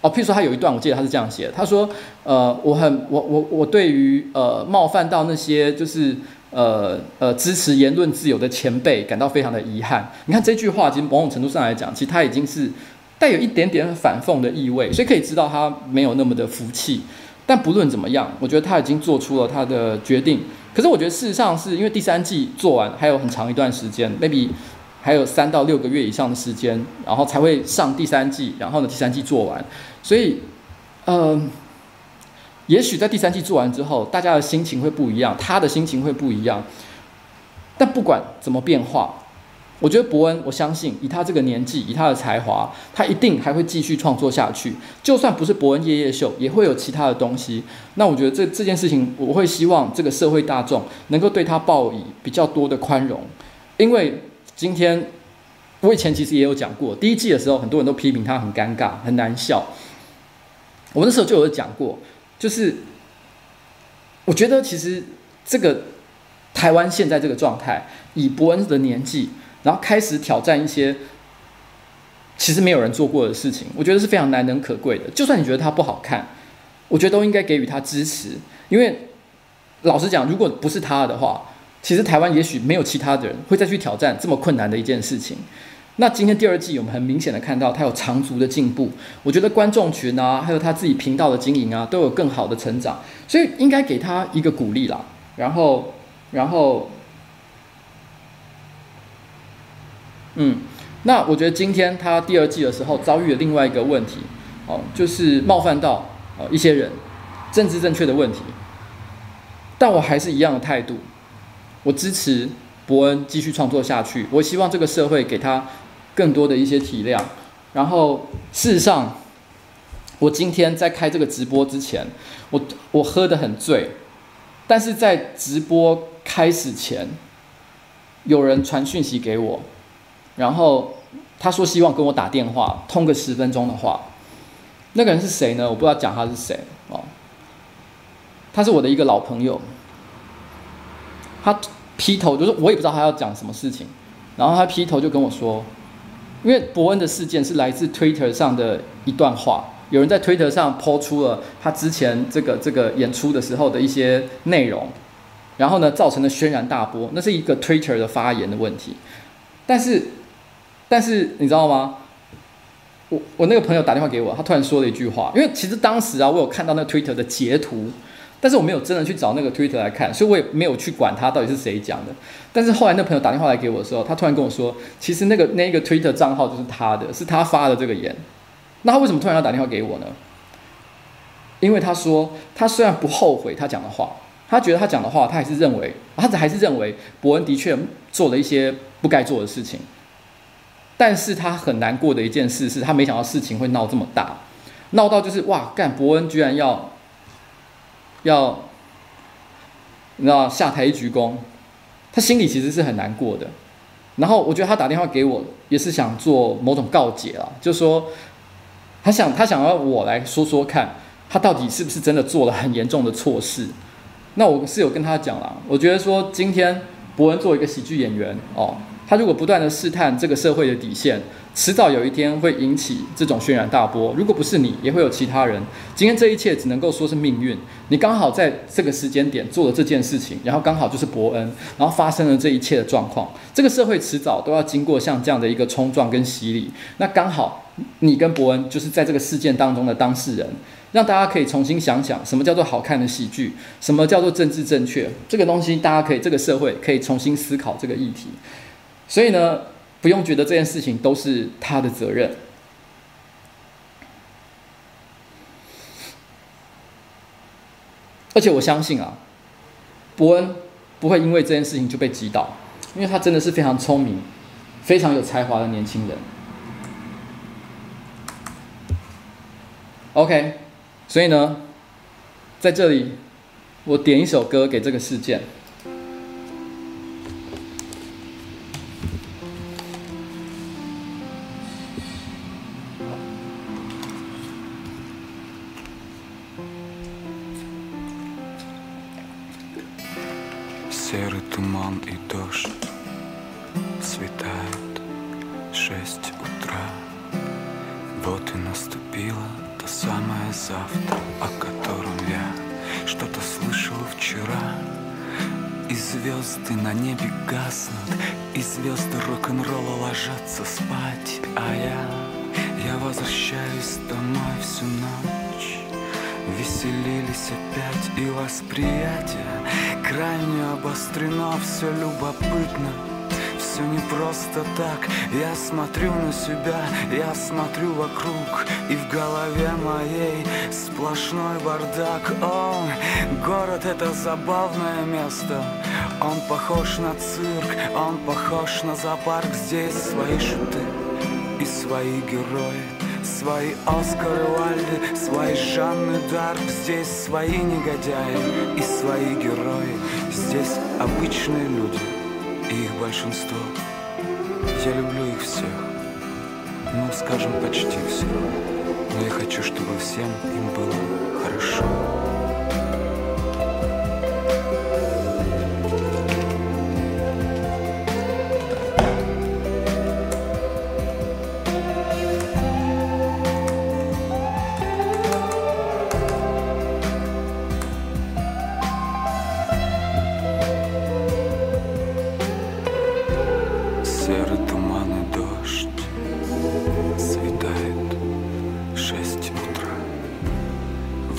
哦，譬如说他有一段，我记得他是这样写的，他说，呃，我很我我我对于呃冒犯到那些就是呃呃支持言论自由的前辈感到非常的遗憾。你看这句话，其实某种程度上来讲，其实他已经是。带有一点点反讽的意味，所以可以知道他没有那么的服气。但不论怎么样，我觉得他已经做出了他的决定。可是我觉得事实上是因为第三季做完还有很长一段时间，maybe 还有三到六个月以上的时间，然后才会上第三季。然后呢，第三季做完，所以，嗯、也许在第三季做完之后，大家的心情会不一样，他的心情会不一样。但不管怎么变化，我觉得伯恩，我相信以他这个年纪，以他的才华，他一定还会继续创作下去。就算不是伯恩夜夜秀，也会有其他的东西。那我觉得这这件事情，我会希望这个社会大众能够对他报以比较多的宽容，因为今天我以前其实也有讲过，第一季的时候，很多人都批评他很尴尬、很难笑。我那时候就有讲过。就是，我觉得其实这个台湾现在这个状态，以伯恩的年纪，然后开始挑战一些其实没有人做过的事情，我觉得是非常难能可贵的。就算你觉得他不好看，我觉得都应该给予他支持，因为老实讲，如果不是他的话，其实台湾也许没有其他的人会再去挑战这么困难的一件事情。那今天第二季，我们很明显的看到他有长足的进步。我觉得观众群啊，还有他自己频道的经营啊，都有更好的成长，所以应该给他一个鼓励啦。然后，然后，嗯，那我觉得今天他第二季的时候遭遇了另外一个问题，哦，就是冒犯到呃一些人，政治正确的问题。但我还是一样的态度，我支持伯恩继续创作下去。我希望这个社会给他。更多的一些体谅，然后事实上，我今天在开这个直播之前，我我喝得很醉，但是在直播开始前，有人传讯息给我，然后他说希望跟我打电话通个十分钟的话，那个人是谁呢？我不知道讲他是谁。哦，他是我的一个老朋友，他劈头就是我也不知道他要讲什么事情，然后他劈头就跟我说。因为伯恩的事件是来自 Twitter 上的一段话，有人在 Twitter 上抛出了他之前这个这个演出的时候的一些内容，然后呢，造成了轩然大波，那是一个 Twitter 的发言的问题。但是，但是你知道吗？我我那个朋友打电话给我，他突然说了一句话，因为其实当时啊，我有看到那个 Twitter 的截图。但是我没有真的去找那个 Twitter 来看，所以我也没有去管他到底是谁讲的。但是后来那朋友打电话来给我的时候，他突然跟我说，其实那个那个 Twitter 账号就是他的，是他发的这个言。那他为什么突然要打电话给我呢？因为他说，他虽然不后悔他讲的话，他觉得他讲的话，他还是认为，他还是认为伯恩的确做了一些不该做的事情。但是他很难过的一件事是他没想到事情会闹这么大，闹到就是哇，干伯恩居然要。要，你知道下台鞠躬，他心里其实是很难过的。然后我觉得他打电话给我，也是想做某种告解啊，就说他想他想要我来说说看，他到底是不是真的做了很严重的错事。那我是有跟他讲了，我觉得说今天伯恩作为一个喜剧演员哦。他如果不断的试探这个社会的底线，迟早有一天会引起这种轩然大波。如果不是你，也会有其他人。今天这一切只能够说是命运。你刚好在这个时间点做了这件事情，然后刚好就是伯恩，然后发生了这一切的状况。这个社会迟早都要经过像这样的一个冲撞跟洗礼。那刚好你跟伯恩就是在这个事件当中的当事人，让大家可以重新想想什么叫做好看的喜剧，什么叫做政治正确。这个东西大家可以，这个社会可以重新思考这个议题。所以呢，不用觉得这件事情都是他的责任。而且我相信啊，伯恩不会因为这件事情就被击倒，因为他真的是非常聪明、非常有才华的年轻人。OK，所以呢，在这里我点一首歌给这个事件。Смотрю вокруг И в голове моей сплошной бардак. О, город это забавное место. Он похож на цирк, он похож на зоопарк. Здесь свои шуты и свои герои Свои Оскары Уальды, свои Жанны Дарк. Здесь свои негодяи и свои герои. Здесь обычные люди и их большинство. Я люблю их всех, ну, скажем, почти всех Но я хочу, чтобы всем им было хорошо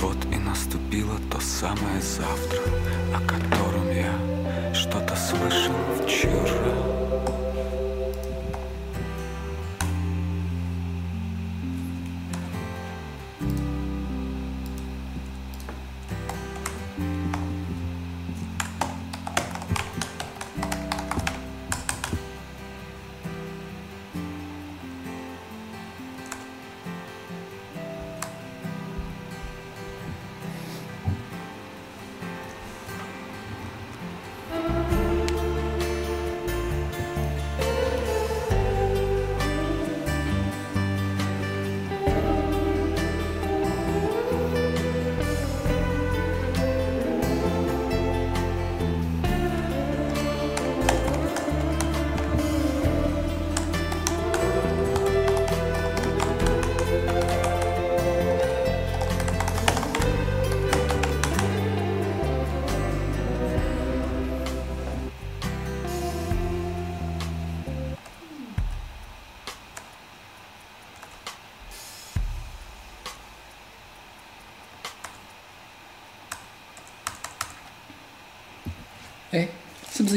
Вот и наступило то самое завтра О котором я что-то слышал вчера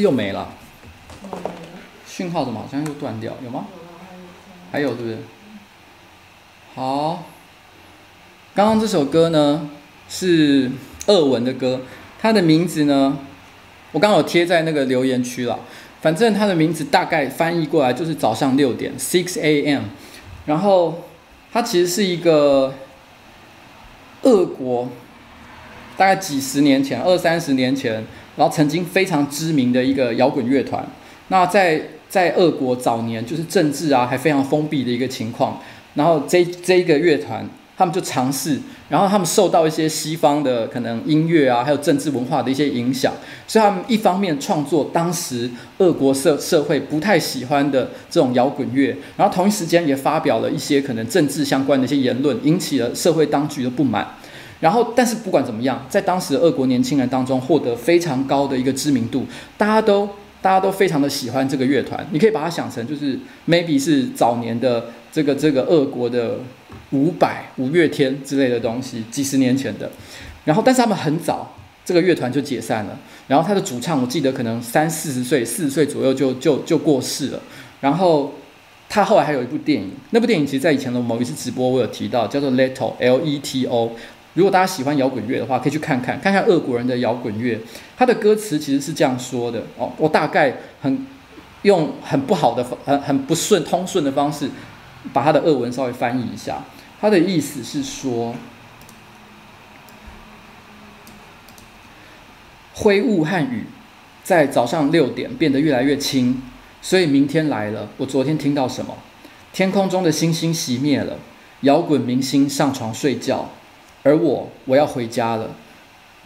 又没了？讯号怎么好像又断掉？有吗？还有，对不对？好，刚刚这首歌呢是俄文的歌，它的名字呢，我刚好贴在那个留言区了。反正它的名字大概翻译过来就是早上六点，six a.m. 然后它其实是一个俄国，大概几十年前，二三十年前。然后曾经非常知名的一个摇滚乐团，那在在俄国早年就是政治啊还非常封闭的一个情况，然后这这一个乐团他们就尝试，然后他们受到一些西方的可能音乐啊还有政治文化的一些影响，所以他们一方面创作当时俄国社社会不太喜欢的这种摇滚乐，然后同一时间也发表了一些可能政治相关的一些言论，引起了社会当局的不满。然后，但是不管怎么样，在当时的俄国年轻人当中获得非常高的一个知名度，大家都大家都非常的喜欢这个乐团。你可以把它想成就是 maybe 是早年的这个这个俄国的五百、五月天之类的东西，几十年前的。然后，但是他们很早这个乐团就解散了。然后他的主唱我记得可能三四十岁，四十岁左右就就就过世了。然后他后来还有一部电影，那部电影其实在以前的某一次直播我有提到，叫做 Leto L E T O。如果大家喜欢摇滚乐的话，可以去看看，看看俄国人的摇滚乐。他的歌词其实是这样说的哦，我大概很用很不好的、很很不顺通顺的方式，把他的俄文稍微翻译一下。他的意思是说，灰雾和雨在早上六点变得越来越轻，所以明天来了。我昨天听到什么？天空中的星星熄灭了，摇滚明星上床睡觉。而我，我要回家了。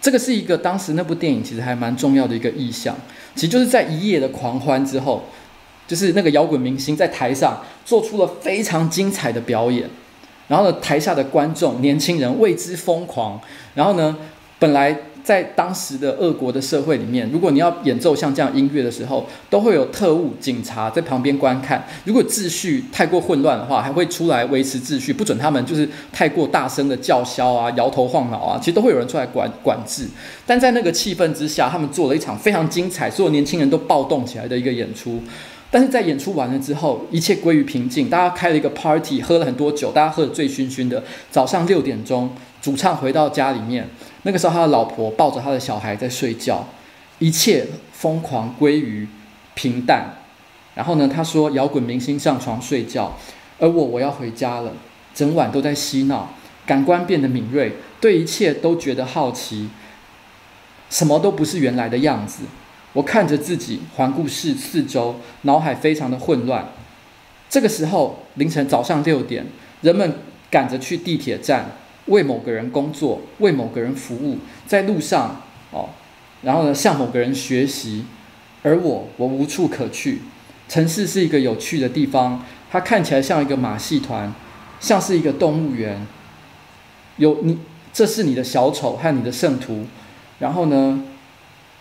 这个是一个当时那部电影其实还蛮重要的一个意象，其实就是在一夜的狂欢之后，就是那个摇滚明星在台上做出了非常精彩的表演，然后呢，台下的观众年轻人为之疯狂，然后呢，本来。在当时的俄国的社会里面，如果你要演奏像这样音乐的时候，都会有特务、警察在旁边观看。如果秩序太过混乱的话，还会出来维持秩序，不准他们就是太过大声的叫嚣啊、摇头晃脑啊，其实都会有人出来管管制。但在那个气氛之下，他们做了一场非常精彩，所有年轻人都暴动起来的一个演出。但是在演出完了之后，一切归于平静，大家开了一个 party，喝了很多酒，大家喝得醉醺醺的。早上六点钟，主唱回到家里面，那个时候他的老婆抱着他的小孩在睡觉，一切疯狂归于平淡。然后呢，他说摇滚明星上床睡觉，而我我要回家了，整晚都在嬉闹，感官变得敏锐，对一切都觉得好奇，什么都不是原来的样子。我看着自己，环顾四四周，脑海非常的混乱。这个时候，凌晨早上六点，人们赶着去地铁站，为某个人工作，为某个人服务，在路上哦，然后呢，向某个人学习。而我，我无处可去。城市是一个有趣的地方，它看起来像一个马戏团，像是一个动物园。有你，这是你的小丑和你的圣徒。然后呢，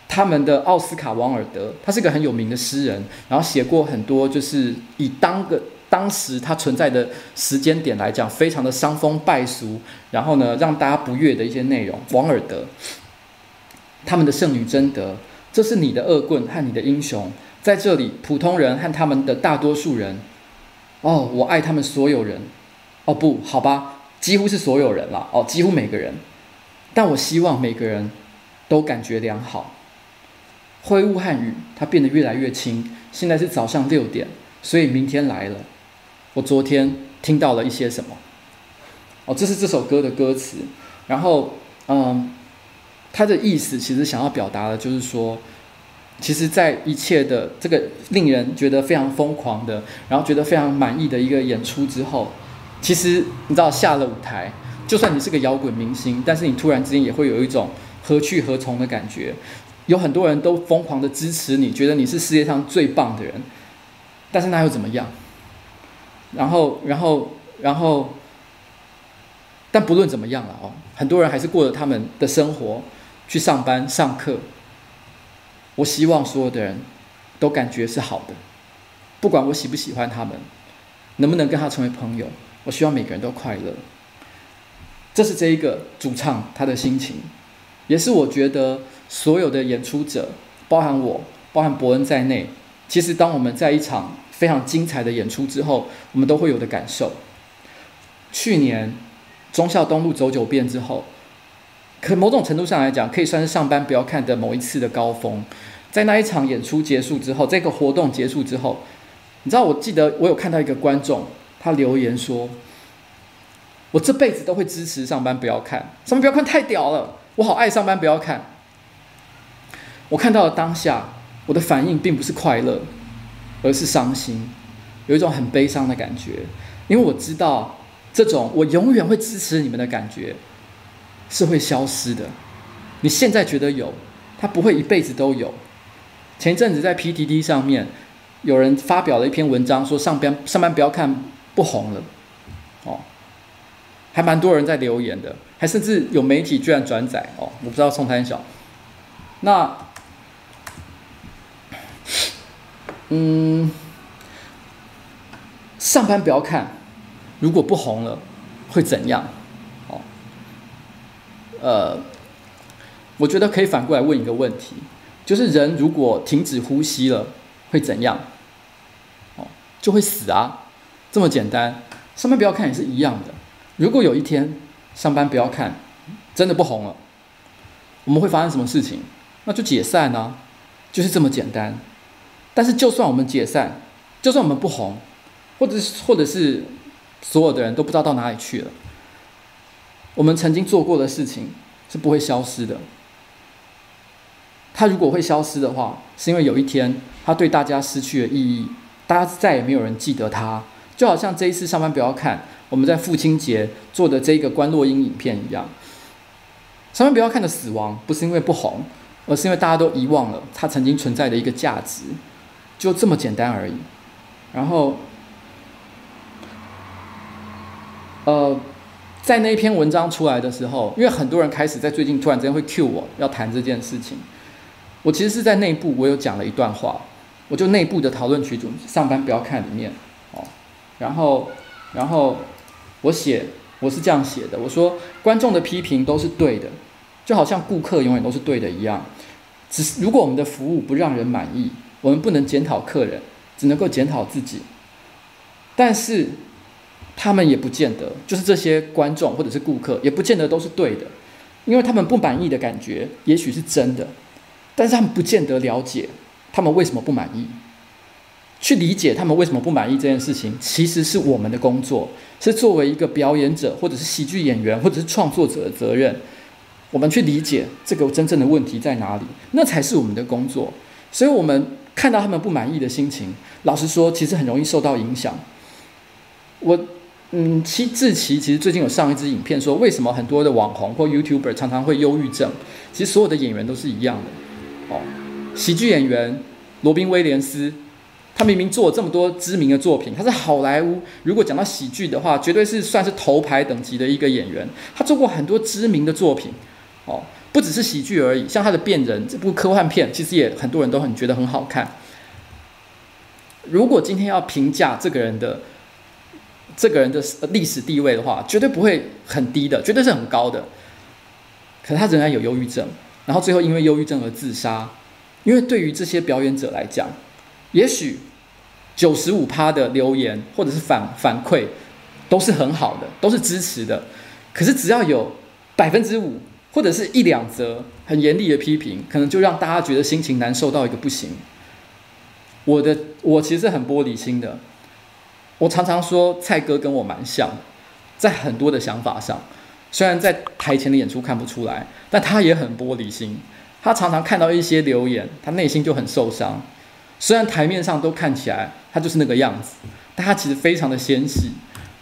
他们的奥斯卡·王尔德，他是个很有名的诗人，然后写过很多，就是以当个当时他存在的时间点来讲，非常的伤风败俗，然后呢，让大家不悦的一些内容。王尔德，他们的圣女贞德，这是你的恶棍和你的英雄，在这里，普通人和他们的大多数人，哦，我爱他们所有人，哦不，好吧，几乎是所有人了，哦，几乎每个人，但我希望每个人都感觉良好。灰雾和雨，它变得越来越轻。现在是早上六点，所以明天来了。我昨天听到了一些什么？哦，这是这首歌的歌词。然后，嗯，它的意思其实想要表达的就是说，其实，在一切的这个令人觉得非常疯狂的，然后觉得非常满意的一个演出之后，其实你知道，下了舞台，就算你是个摇滚明星，但是你突然之间也会有一种何去何从的感觉。有很多人都疯狂的支持你，觉得你是世界上最棒的人，但是那又怎么样？然后，然后，然后，但不论怎么样了哦，很多人还是过着他们的生活，去上班、上课。我希望所有的人都感觉是好的，不管我喜不喜欢他们，能不能跟他成为朋友，我希望每个人都快乐。这是这一个主唱他的心情，也是我觉得。所有的演出者，包含我，包含伯恩在内，其实当我们在一场非常精彩的演出之后，我们都会有的感受。去年忠孝东路走九遍之后，可某种程度上来讲，可以算是上班不要看的某一次的高峰。在那一场演出结束之后，这个活动结束之后，你知道，我记得我有看到一个观众，他留言说：“我这辈子都会支持上班不要看，上班不要看太屌了，我好爱上班不要看。”我看到了当下，我的反应并不是快乐，而是伤心，有一种很悲伤的感觉，因为我知道这种我永远会支持你们的感觉是会消失的。你现在觉得有，它不会一辈子都有。前一阵子在 PTT 上面，有人发表了一篇文章，说上班上班不要看不红了，哦，还蛮多人在留言的，还甚至有媒体居然转载哦，我不知道宋贪小，那。嗯，上班不要看，如果不红了，会怎样？哦，呃，我觉得可以反过来问一个问题，就是人如果停止呼吸了，会怎样？哦，就会死啊，这么简单。上班不要看也是一样的。如果有一天上班不要看，真的不红了，我们会发生什么事情？那就解散啊，就是这么简单。但是，就算我们解散，就算我们不红，或者是或者是所有的人都不知道到哪里去了，我们曾经做过的事情是不会消失的。它如果会消失的话，是因为有一天它对大家失去了意义，大家再也没有人记得它。就好像这一次上班不要看，我们在父亲节做的这个关洛英影片一样。上班不要看的死亡，不是因为不红，而是因为大家都遗忘了它曾经存在的一个价值。就这么简单而已，然后，呃，在那一篇文章出来的时候，因为很多人开始在最近突然之间会 cue 我要谈这件事情，我其实是在内部我有讲了一段话，我就内部的讨论群组上班不要看里面哦，然后，然后我写我是这样写的，我说观众的批评都是对的，就好像顾客永远都是对的一样，只是如果我们的服务不让人满意。我们不能检讨客人，只能够检讨自己。但是他们也不见得，就是这些观众或者是顾客，也不见得都是对的，因为他们不满意的感觉也许是真的，但是他们不见得了解他们为什么不满意。去理解他们为什么不满意这件事情，其实是我们的工作，是作为一个表演者，或者是喜剧演员，或者是创作者的责任。我们去理解这个真正的问题在哪里，那才是我们的工作。所以，我们看到他们不满意的心情，老实说，其实很容易受到影响。我，嗯，其志奇其实最近有上一支影片，说为什么很多的网红或 YouTuber 常常会忧郁症。其实所有的演员都是一样的。哦，喜剧演员罗宾威廉斯。他明明做了这么多知名的作品，他是好莱坞。如果讲到喜剧的话，绝对是算是头牌等级的一个演员。他做过很多知名的作品，哦，不只是喜剧而已。像他的《变人》这部科幻片，其实也很多人都很觉得很好看。如果今天要评价这个人的这个人的历史地位的话，绝对不会很低的，绝对是很高的。可是他仍然有忧郁症，然后最后因为忧郁症而自杀。因为对于这些表演者来讲，也许。九十五趴的留言或者是反反馈都是很好的，都是支持的。可是只要有百分之五或者是一两则很严厉的批评，可能就让大家觉得心情难受到一个不行。我的我其实很玻璃心的。我常常说蔡哥跟我蛮像，在很多的想法上，虽然在台前的演出看不出来，但他也很玻璃心。他常常看到一些留言，他内心就很受伤。虽然台面上都看起来他就是那个样子，但他其实非常的纤细。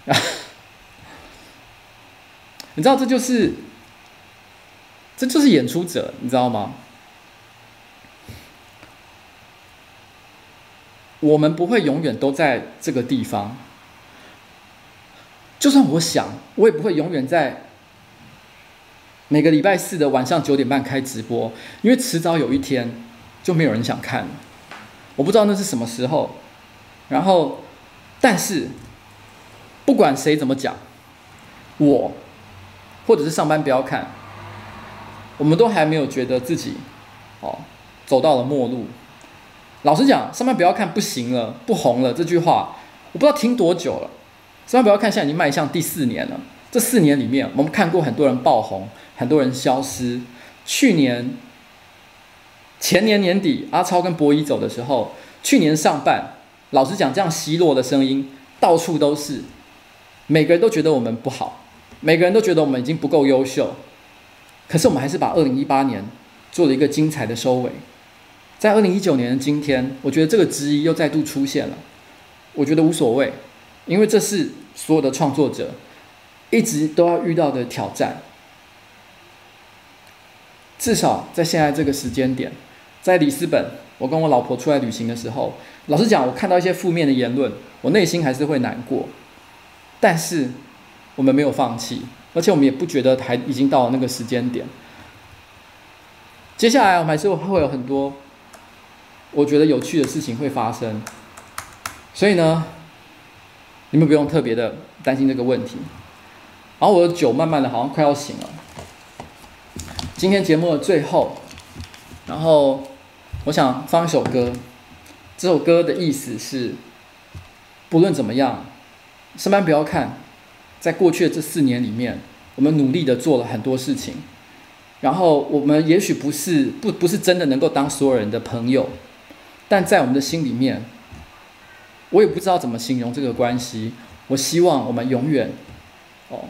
你知道这就是，这就是演出者，你知道吗？我们不会永远都在这个地方。就算我想，我也不会永远在每个礼拜四的晚上九点半开直播，因为迟早有一天就没有人想看了。我不知道那是什么时候，然后，但是，不管谁怎么讲，我，或者是上班不要看，我们都还没有觉得自己，哦，走到了末路。老实讲，上班不要看不行了，不红了这句话，我不知道听多久了。上班不要看，现在已经迈向第四年了。这四年里面，我们看过很多人爆红，很多人消失。去年。前年年底，阿超跟博弈走的时候，去年上半，老实讲，这样奚落的声音到处都是，每个人都觉得我们不好，每个人都觉得我们已经不够优秀，可是我们还是把二零一八年做了一个精彩的收尾。在二零一九年的今天，我觉得这个质疑又再度出现了，我觉得无所谓，因为这是所有的创作者一直都要遇到的挑战，至少在现在这个时间点。在里斯本，我跟我老婆出来旅行的时候，老实讲，我看到一些负面的言论，我内心还是会难过。但是我们没有放弃，而且我们也不觉得还已经到了那个时间点。接下来我们还是会有很多我觉得有趣的事情会发生，所以呢，你们不用特别的担心这个问题。然后我的酒慢慢的好像快要醒了。今天节目的最后，然后。我想放一首歌，这首歌的意思是，不论怎么样，上班不要看，在过去的这四年里面，我们努力的做了很多事情，然后我们也许不是不不是真的能够当所有人的朋友，但在我们的心里面，我也不知道怎么形容这个关系。我希望我们永远，哦，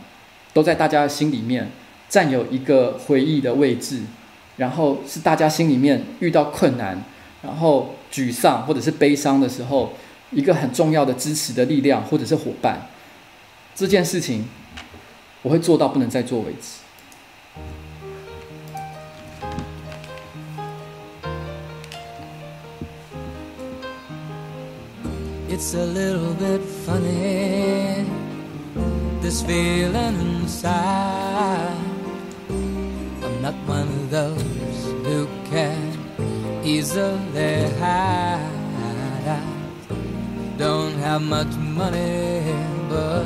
都在大家的心里面占有一个回忆的位置。然后是大家心里面遇到困难，然后沮丧或者是悲伤的时候，一个很重要的支持的力量或者是伙伴。这件事情我会做到不能再做为止。It's a little bit funny, this feeling inside. not one of those who can easily hide. I don't have much money, but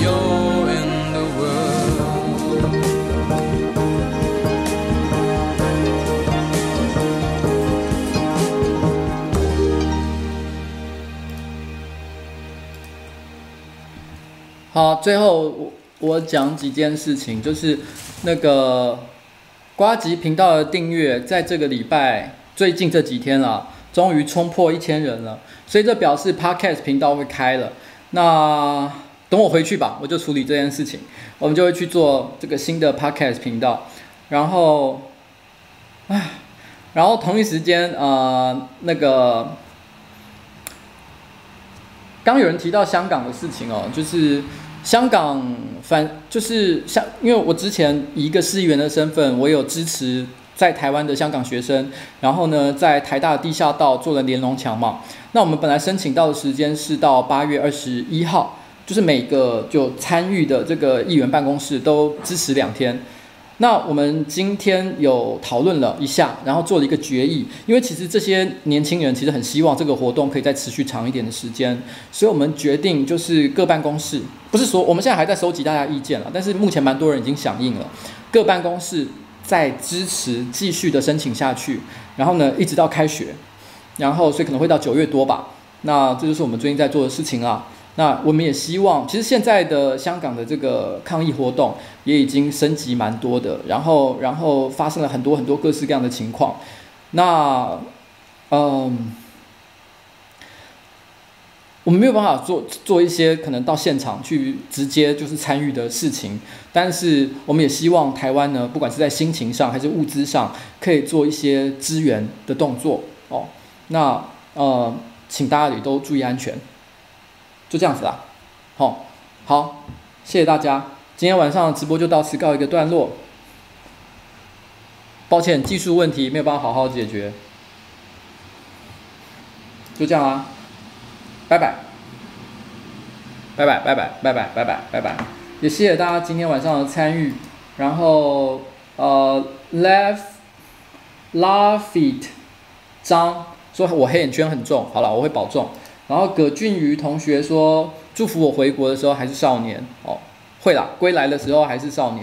you in the world. 好，最后我我讲几件事情，就是那个瓜吉频道的订阅，在这个礼拜最近这几天了，终于冲破一千人了，所以这表示 Podcast 频道会开了。那等我回去吧，我就处理这件事情，我们就会去做这个新的 Podcast 频道。然后，唉，然后同一时间，呃，那个。刚有人提到香港的事情哦，就是香港反就是像，因为我之前以一个市议员的身份，我有支持在台湾的香港学生，然后呢，在台大地下道做了连龙墙嘛。那我们本来申请到的时间是到八月二十一号，就是每个就参与的这个议员办公室都支持两天。那我们今天有讨论了一下，然后做了一个决议。因为其实这些年轻人其实很希望这个活动可以再持续长一点的时间，所以我们决定就是各办公室，不是说我们现在还在收集大家意见了，但是目前蛮多人已经响应了，各办公室在支持继续的申请下去，然后呢一直到开学，然后所以可能会到九月多吧。那这就是我们最近在做的事情啊。那我们也希望，其实现在的香港的这个抗议活动也已经升级蛮多的，然后然后发生了很多很多各式各样的情况。那，嗯，我们没有办法做做一些可能到现场去直接就是参与的事情，但是我们也希望台湾呢，不管是在心情上还是物资上，可以做一些支援的动作哦。那呃，请大家也都注意安全。就这样子啦。好，好，谢谢大家，今天晚上直播就到此告一个段落。抱歉，技术问题没有办法好好解决，就这样啦，拜拜，拜拜，拜拜，拜拜，拜拜，拜，也谢谢大家今天晚上的参与。然后，呃，Left Laugh It 张说，我黑眼圈很重，好了，我会保重。然后葛俊瑜同学说，祝福我回国的时候还是少年哦，会啦，归来的时候还是少年。